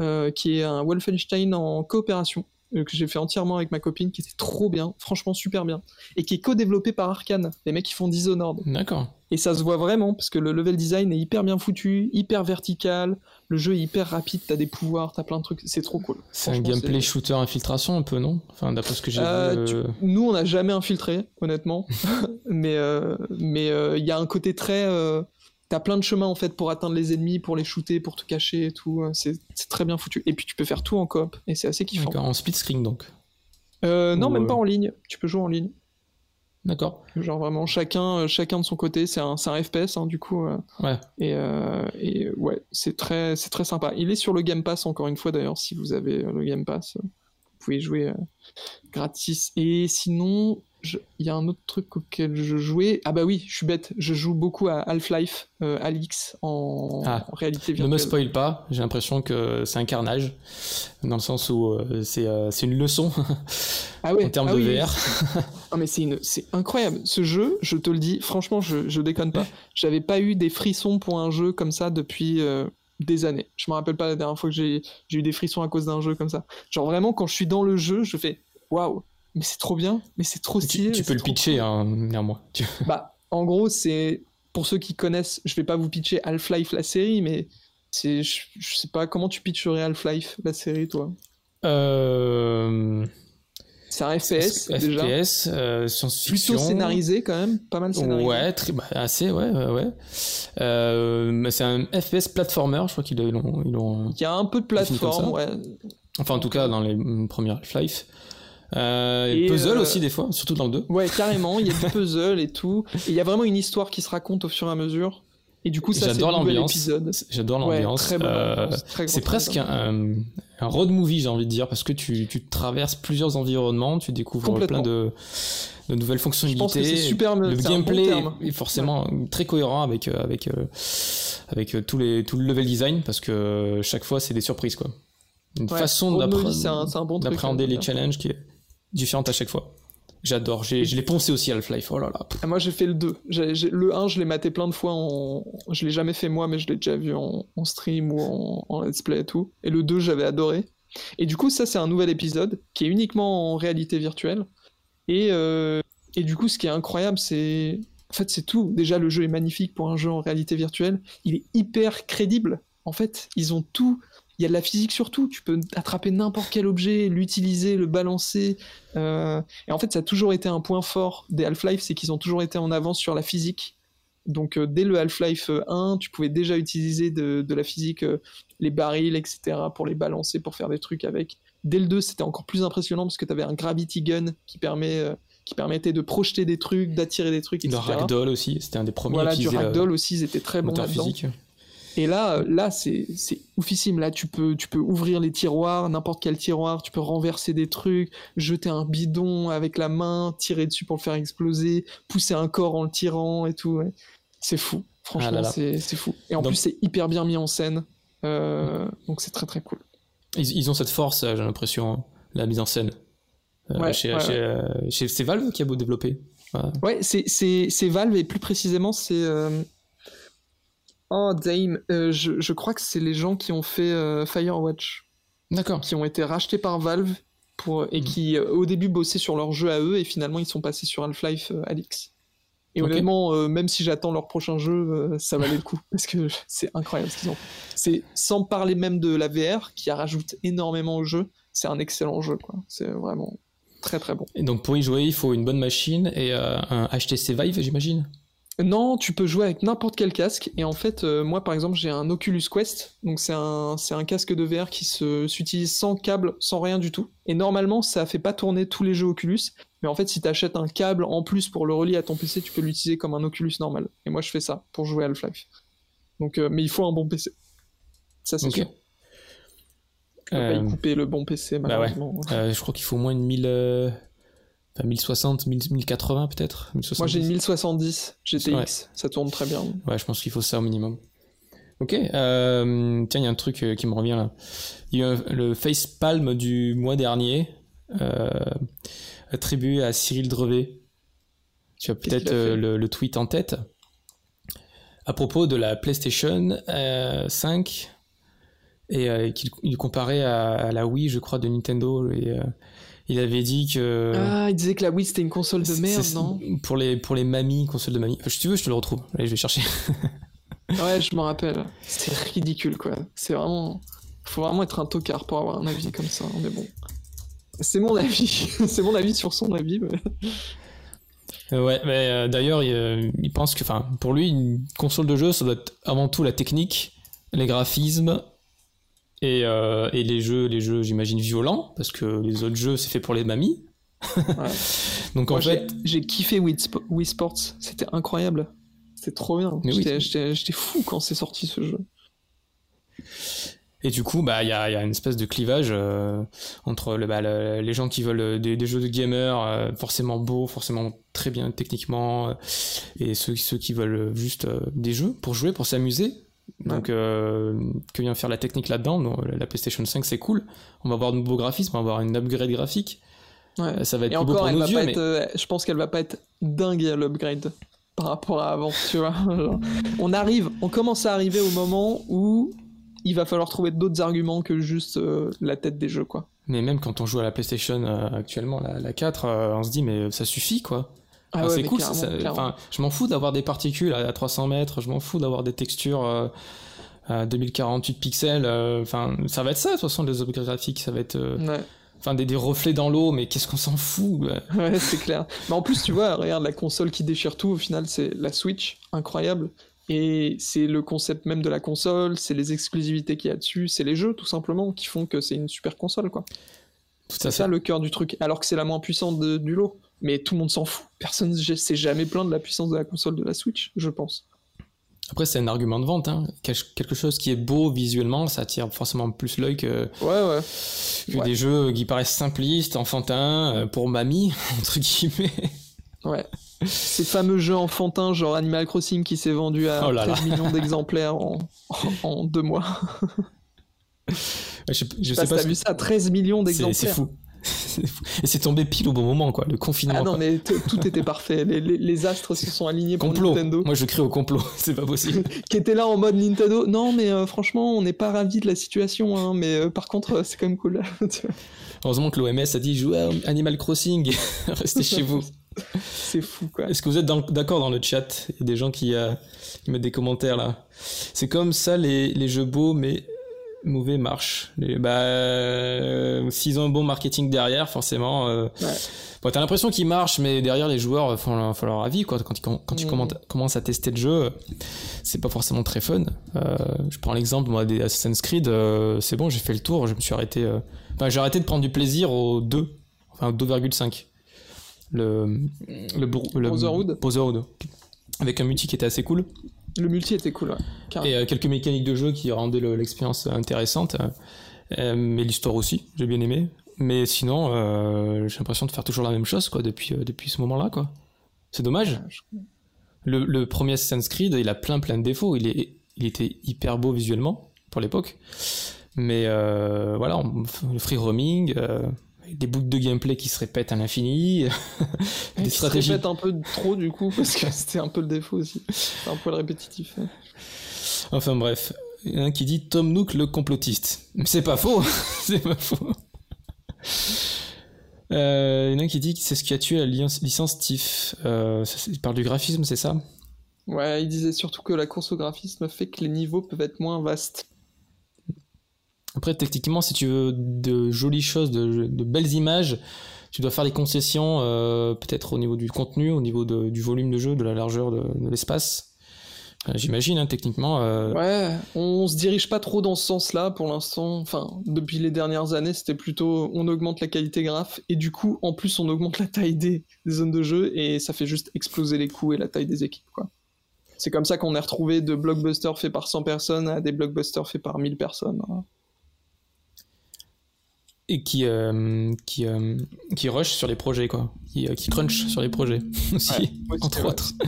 euh, qui est un Wolfenstein en coopération euh, que j'ai fait entièrement avec ma copine, qui était trop bien, franchement super bien, et qui est co-développé par Arkane, les mecs qui font Dishonored. D'accord. Et ça se voit vraiment, parce que le level design est hyper bien foutu, hyper vertical, le jeu est hyper rapide, t'as des pouvoirs, t'as plein de trucs, c'est trop cool. C'est un gameplay shooter infiltration un peu, non? Enfin, d'après ce que j'ai euh, vu. Nous, on n'a jamais infiltré, honnêtement, mais mais il y a un côté très T'as plein de chemins en fait pour atteindre les ennemis, pour les shooter, pour te cacher et tout. C'est très bien foutu. Et puis tu peux faire tout en coop et c'est assez kiffant. En split screen donc. Euh, non, même pas en ligne. Tu peux jouer en ligne. D'accord. Genre vraiment chacun, euh, chacun de son côté. C'est un, un, FPS hein, du coup. Euh. ouais. Et, et ouais, c'est très, c'est très sympa. Il est sur le Game Pass encore une fois d'ailleurs. Si vous avez le Game Pass, vous pouvez jouer gratis. Et sinon, il y a un autre truc auquel je jouais. Ah bah oui, je suis bête. Je joue beaucoup à Half-Life, euh, Alix en, ah, réalité virtuelle. Ne me spoil pas. J'ai l'impression que c'est un carnage, dans le sens où euh, euh, c'est une leçon ah ouais, en termes ah de VR. Ah mais c'est une, incroyable. Ce jeu, je te le dis, franchement, je, je déconne pas. J'avais pas eu des frissons pour un jeu comme ça depuis euh, des années. Je me rappelle pas la dernière fois que j'ai eu des frissons à cause d'un jeu comme ça. Genre vraiment, quand je suis dans le jeu, je fais waouh, mais c'est trop bien, mais c'est trop stylé. Tu, tu peux le pitcher, hein, néanmoins. Tu... Bah, en gros, c'est pour ceux qui connaissent, je vais pas vous pitcher Half-Life la série, mais c'est, je, je sais pas comment tu pitcherais Half-Life la série, toi? Euh... C'est un FPS, déjà. FPS, euh, science-fiction. Plutôt scénarisé quand même, pas mal scénarisé. Ouais, très, bah, assez, ouais, ouais. ouais. Euh, c'est un FPS platformer, je crois qu'ils l'ont, ils l'ont. Il y a un peu de plateforme, ouais. Enfin, en tout cas, dans les premières Half-Life. Euh, puzzle euh... aussi des fois, surtout dans le 2. Ouais, carrément, il y a du puzzle et tout. Il y a vraiment une histoire qui se raconte au fur et à mesure. Et du coup, ça, j'adore l'ambiance. J'adore l'ambiance. Ouais, euh, c'est presque un, un, road movie, j'ai envie de dire, parce que tu, tu traverses plusieurs environnements, tu découvres plein de, de nouvelles fonctionnalités. c'est super. Le gameplay bon est forcément ouais. très cohérent avec avec euh, avec tous les tout le level design, parce que chaque fois c'est des surprises quoi. Une ouais, façon d'appréhender bon les challenges qui est différente à chaque fois. J'adore, je l'ai poncé aussi Half-Life, oh là là. Ah, moi j'ai fait le 2. J'ai, j'ai, le 1, je l'ai maté plein de fois, en... je l'ai jamais fait moi, mais je l'ai déjà vu en, stream ou en... en, let's play et tout. Et le 2, j'avais adoré. Et du coup, ça c'est un nouvel épisode qui est uniquement en réalité virtuelle. Et, euh... et du coup, ce qui est incroyable, c'est. En fait, c'est tout. Déjà, le jeu est magnifique pour un jeu en réalité virtuelle. Il est hyper crédible. En fait, ils ont tout il y a de la physique surtout. Tu peux attraper n'importe quel objet, l'utiliser, le balancer. Euh... Et en fait, ça a toujours été un point fort des Half-Life, c'est qu'ils ont toujours été en avance sur la physique. Donc, euh, dès le Half-Life 1, tu pouvais déjà utiliser de, de la physique, euh, les barils, etc., pour les balancer, pour faire des trucs avec. Dès le 2, c'était encore plus impressionnant parce que tu avais un gravity gun qui permet euh, qui permettait de projeter des trucs, d'attirer des trucs, etc. Le ragdoll aussi, c'était un des premiers. Voilà, du ragdoll aussi, ils étaient très bons là-dedans. Et là, là, c'est, oufissime. Là, tu peux, tu peux ouvrir les tiroirs, n'importe quel tiroir, tu peux renverser des trucs, jeter un bidon avec la main, tirer dessus pour le faire exploser, pousser un corps en le tirant et tout. Ouais. C'est fou. Franchement, ah. C'est, fou. Et en donc, plus, c'est hyper bien mis en scène. Euh, donc, c'est très, très cool. Ils, ils ont cette force, j'ai l'impression, la mise en scène. Euh, ouais, chez, ouais, chez. Euh, chez, c'est Valve qui a beau développer. Ouais, c'est, Valve et plus précisément, c'est. Euh, Oh, Dame, euh, je, je, crois que c'est les gens qui ont fait euh, Firewatch. D'accord. Qui ont été rachetés par Valve pour, et mmh. qui, euh, au début, bossaient sur leur jeu à eux et finalement, ils sont passés sur Half-Life Alix. Et okay. honnêtement, même si j'attends leur prochain jeu, ça valait le coup parce que c'est incroyable ce qu'ils ont. C'est sans parler même de la VR qui rajoute énormément au jeu. C'est un excellent jeu, quoi. C'est vraiment très très bon. Et donc pour y jouer, il faut une bonne machine et un HTC Vive, j'imagine? Non, tu peux jouer avec n'importe quel casque. Et en fait, euh, moi par exemple, j'ai un Oculus Quest. Donc c'est un, c'est un casque de VR qui se, s'utilise sans câble, sans rien du tout. Et normalement, ça fait pas tourner tous les jeux Oculus. Mais en fait, si tu achètes un câble en plus pour le relier à ton PC, tu peux l'utiliser comme un Oculus normal. Et moi, je fais ça pour jouer à Half-Life. Donc, euh, mais il faut un bon PC. Ça, c'est okay. sûr. Euh... couper le bon PC, malheureusement. Bah ouais. je crois qu'il faut au moins une 1000. Enfin, 1060, 1080 peut-être? Moi j'ai une 1070 GTX, ouais. ça tourne très bien. Ouais, je pense qu'il faut ça au minimum. Ok, euh, tiens, il y a un truc euh, qui me revient là. Il y a le face palm du mois dernier, euh, attribué à Cyril Drevet. Tu as peut-être le, le, tweet en tête. À propos de la PlayStation 5, et qu'il comparait à, à, la Wii, je crois, de Nintendo. Et, il avait dit que. Ah, il disait que la Wii c'était une console de merde, non Pour les, pour les mamies, console de mamie. si tu veux, je te le retrouve. Allez, je vais chercher. ouais, je m'en rappelle. C'est ridicule, quoi. C'est vraiment. Faut vraiment être un tocard pour avoir un avis comme ça. Mais bon. C'est mon avis. c'est mon avis sur son avis. Mais... Ouais, mais euh, d'ailleurs, il, euh, il, pense que, enfin, pour lui, une console de jeu, ça doit être avant tout la technique, les graphismes et, euh, et les jeux, les jeux, j'imagine violents, parce que les autres jeux, c'est fait pour les mamies. ouais. Donc Moi, en fait, j'ai kiffé Wii, Sp Wii Sports, c'était incroyable, c'était trop bien. J'étais oui. fou quand c'est sorti ce jeu. Et du coup, bah, il y a, y a, une espèce de clivage euh, entre le, bah, le, les gens qui veulent des, des jeux de gamers euh, forcément beaux, forcément très bien techniquement, euh, et ceux, ceux qui veulent juste euh, des jeux pour jouer, pour s'amuser, donc, euh, que vient faire la technique là-dedans La PlayStation 5, c'est cool. On va avoir de nouveaux graphismes, on va avoir une upgrade graphique. Ouais. Ça va être Et plus beau encore, pour elle nos va yeux, pas mais être, euh, je pense qu'elle va pas être dingue à l'upgrade par rapport à avant, tu vois. On arrive, on commence à arriver au moment où il va falloir trouver d'autres arguments que juste euh, la tête des jeux, quoi. Mais même quand on joue à la PlayStation actuellement, la, la 4, euh, on se dit mais ça suffit quoi. Ah ouais, c'est cool, ça- je m'en fous d'avoir des particules à, à 300 mètres, je m'en fous d'avoir des textures euh, à 2048 pixels. euh, Enfin, ça va être ça de toute façon les objets graphiques, ça va être euh, Ouais. enfin des, des reflets dans l'eau, mais qu'est-ce qu'on s'en fout ouais. C'est clair. Mais en plus, tu vois, regarde, la console qui déchire tout, au final, c'est la Switch, incroyable. Et c'est le concept même de la console, c'est les exclusivités qu'il y a dessus, c'est les jeux, tout simplement, qui font que c'est une super console, quoi. C'est ça le cœur du truc, alors que c'est la moins puissante de- du lot. Mais tout le monde s'en fout. Personne ne s'est jamais plaint de la puissance de la console de la Switch, je pense. Après, c'est un argument de vente. Hein. Quel- Quelque chose qui est beau visuellement, ça attire forcément plus l'œil que, Ouais, ouais. que Ouais. des jeux qui paraissent simplistes, enfantins, euh, pour mamie, entre guillemets. Ouais. Ces fameux jeux enfantins, genre Animal Crossing, qui s'est vendu à Oh là là. 13 millions d'exemplaires en, en, en deux mois. Je, je Je sais sais pas t'as vu ça 13 millions d'exemplaires. C'est fou. Et c'est tombé pile au bon moment, quoi. Le confinement. Ah non, quoi. mais tout était parfait. Les, les- les astres se sont alignés pour Complot. Nintendo. Moi, je crie au complot. c'est pas possible. Qui était là en mode Nintendo. Non, mais euh, franchement, on n'est pas ravis de la situation. hein, mais euh, par contre, euh, c'est quand même cool. Heureusement que l'OMS a dit jouez à Animal Crossing. Restez chez vous. c'est fou, quoi. Est-ce que vous êtes d'accord dans le chat? Il y a des gens qui, qui mettent des commentaires là. C'est comme ça les, les jeux beaux, mais mauvais marchent. Les- bah, euh, s'ils ont un bon marketing derrière, forcément. euh, Ouais. bon, t'as l'impression qu'ils marchent, mais derrière les joueurs font, leur- font leur avis quoi. Quand ils, quand tu commences- commences à tester le jeu, c'est pas forcément très fun. Euh, je prends l'exemple moi des Assassin's Creed. c'est bon, j'ai fait le tour. Je me suis arrêté. Enfin, j'ai arrêté de prendre du plaisir au 2, enfin au 2,5. Le le, le Brotherhood. Brotherhood. avec un multi qui était assez cool Le multi était cool, ouais. Et euh, quelques mécaniques de jeu qui rendaient le- l'expérience intéressante. Euh, euh, mais l'histoire aussi j'ai bien aimé. Mais sinon euh, j'ai l'impression de faire toujours la même chose quoi depuis euh, depuis ce moment là quoi. C'est dommage. Le, le premier Assassin's Creed il a plein plein de défauts. Il est il était hyper beau visuellement pour l'époque. Mais euh, voilà on- le free roaming euh, des boucles de gameplay qui se répètent à l'infini des qui se stratégies répète un peu trop, du coup, parce que c'était un peu le défaut aussi. Un peu le répétitif. Enfin bref, il y en a un qui dit Tom Nook le complotiste. Mais c'est pas faux, c'est pas faux. Euh, il y en a un qui dit que c'est ce qui a tué la licence, TIFF. Euh, il parle du graphisme, c'est ça? Ouais, il disait surtout que la course au graphisme fait que les niveaux peuvent être moins vastes. Après, techniquement, si tu veux de jolies choses, de, belles images, tu dois faire des concessions, euh, peut-être au niveau du contenu, au niveau du volume de jeu, de la largeur de, l'espace. Euh, J'imagine, hein, techniquement. euh, Ouais, on se dirige pas trop dans ce sens-là pour l'instant. Enfin, depuis les dernières années, c'était plutôt on augmente la qualité graph et du coup, en plus, on augmente la taille des, zones de jeu et ça fait juste exploser les coûts et la taille des équipes. C'est comme ça qu'on est retrouvé de blockbusters faits par 100 personnes à des blockbusters faits par 1000 personnes. hein. Et qui euh, qui euh, qui rush sur les projets quoi, qui, euh, qui crunch sur les projets aussi, Ouais, entre autres.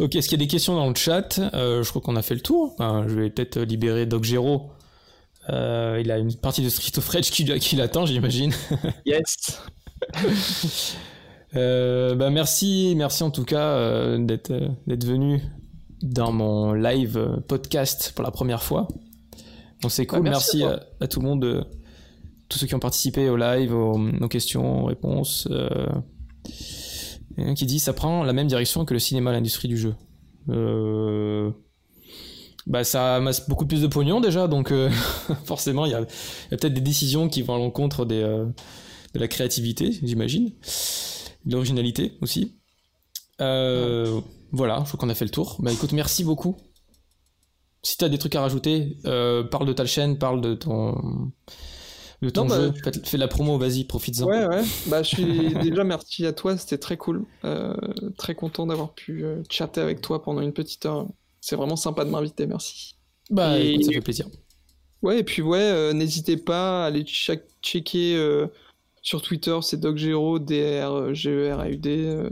Ok, est-ce qu'il y a des questions dans le chat? Euh, Je crois qu'on a fait le tour. Enfin, je vais peut-être libérer Doc Gero. Euh, il a une partie de Street of Rage qui, qui l'attend, j'imagine. Yes Euh, bah merci, merci en tout cas euh, d'être euh, d'être venu dans mon live euh, podcast pour la première fois. Donc c'est cool. Bah, merci merci à tout le monde, euh, tous ceux qui ont participé au live, aux, questions, aux réponses. Euh, qui dit ça prend la même direction que le cinéma, l'industrie du jeu. Euh, bah ça amasse beaucoup plus de pognon déjà, donc euh, forcément il y a, peut-être des décisions qui vont à l'encontre des, de la créativité, j'imagine, de l'originalité aussi. Voilà, je crois qu'on a fait le tour. Bah écoute, merci beaucoup. Si t'as des trucs à rajouter, parle de ta chaîne, parle de ton de ton Non, bah, jeu, fais de la promo, vas-y, profites-en. Ouais, ouais. Bah, je suis déjà merci à toi, c'était très cool. Euh, très content d'avoir pu euh, chatter avec toi pendant une petite heure. C'est vraiment sympa de m'inviter, merci. Bah Et- écoute, ça fait plaisir. Ouais, et puis ouais, euh, n'hésitez pas à aller check- checker euh, sur Twitter, c'est DocGero, D-R-G-E-R-A-U-D. euh,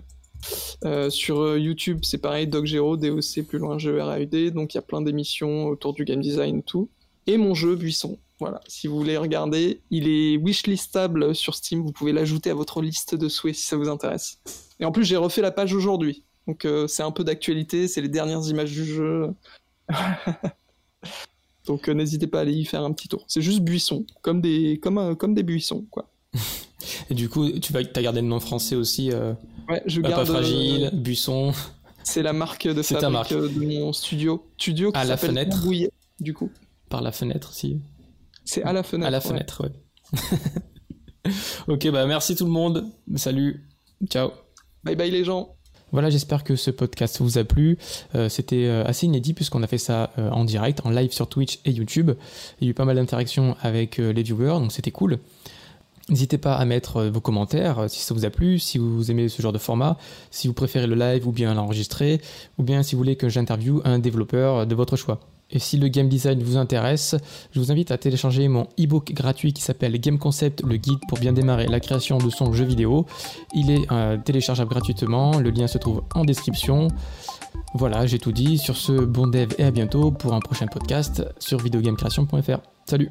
euh, sur YouTube, c'est pareil, DocGero, D-O-C plus loin, G-E-R-A-U-D. Donc il y a plein d'émissions autour du game design et tout. Et mon jeu, Buisson. Voilà, si vous voulez regarder, il est wishlistable sur Steam. Vous pouvez l'ajouter à votre liste de souhaits si ça vous intéresse. Et en plus, j'ai refait la page aujourd'hui. Donc euh, c'est un peu d'actualité, c'est les dernières images du jeu. Donc euh, n'hésitez pas à aller y faire un petit tour. C'est juste buisson, comme des, comme, euh, comme des buissons, quoi. Et du coup, tu vas, as gardé le nom français aussi Ouais, je garde. Pas fragile, buisson. C'est la marque de fabrique marque. de mon studio. Studio qui à la fenêtre. Bouillet, du coup. Par la fenêtre, si. C'est à la fenêtre. À la fenêtre, ouais. ok, bah merci tout le monde. Salut. Ciao. Bye bye les gens. Voilà, j'espère que ce podcast vous a plu. Euh, c'était euh, assez inédit puisqu'on a fait ça euh, en direct, en live sur Twitch et YouTube. Il y a eu pas mal d'interactions avec les viewers, donc c'était cool. N'hésitez pas à mettre vos commentaires si ça vous a plu, si vous aimez ce genre de format, si vous préférez le live ou bien l'enregistrer, ou bien si vous voulez que j'interviewe un développeur de votre choix. Et si le game design vous intéresse, je vous invite à télécharger mon e-book gratuit qui s'appelle Game Concept, le guide pour bien démarrer la création de son jeu vidéo. Il est euh, téléchargeable gratuitement, le lien se trouve en description. Voilà, j'ai tout dit. Sur ce, bon dev et à bientôt pour un prochain podcast sur videogamecreation.fr. Salut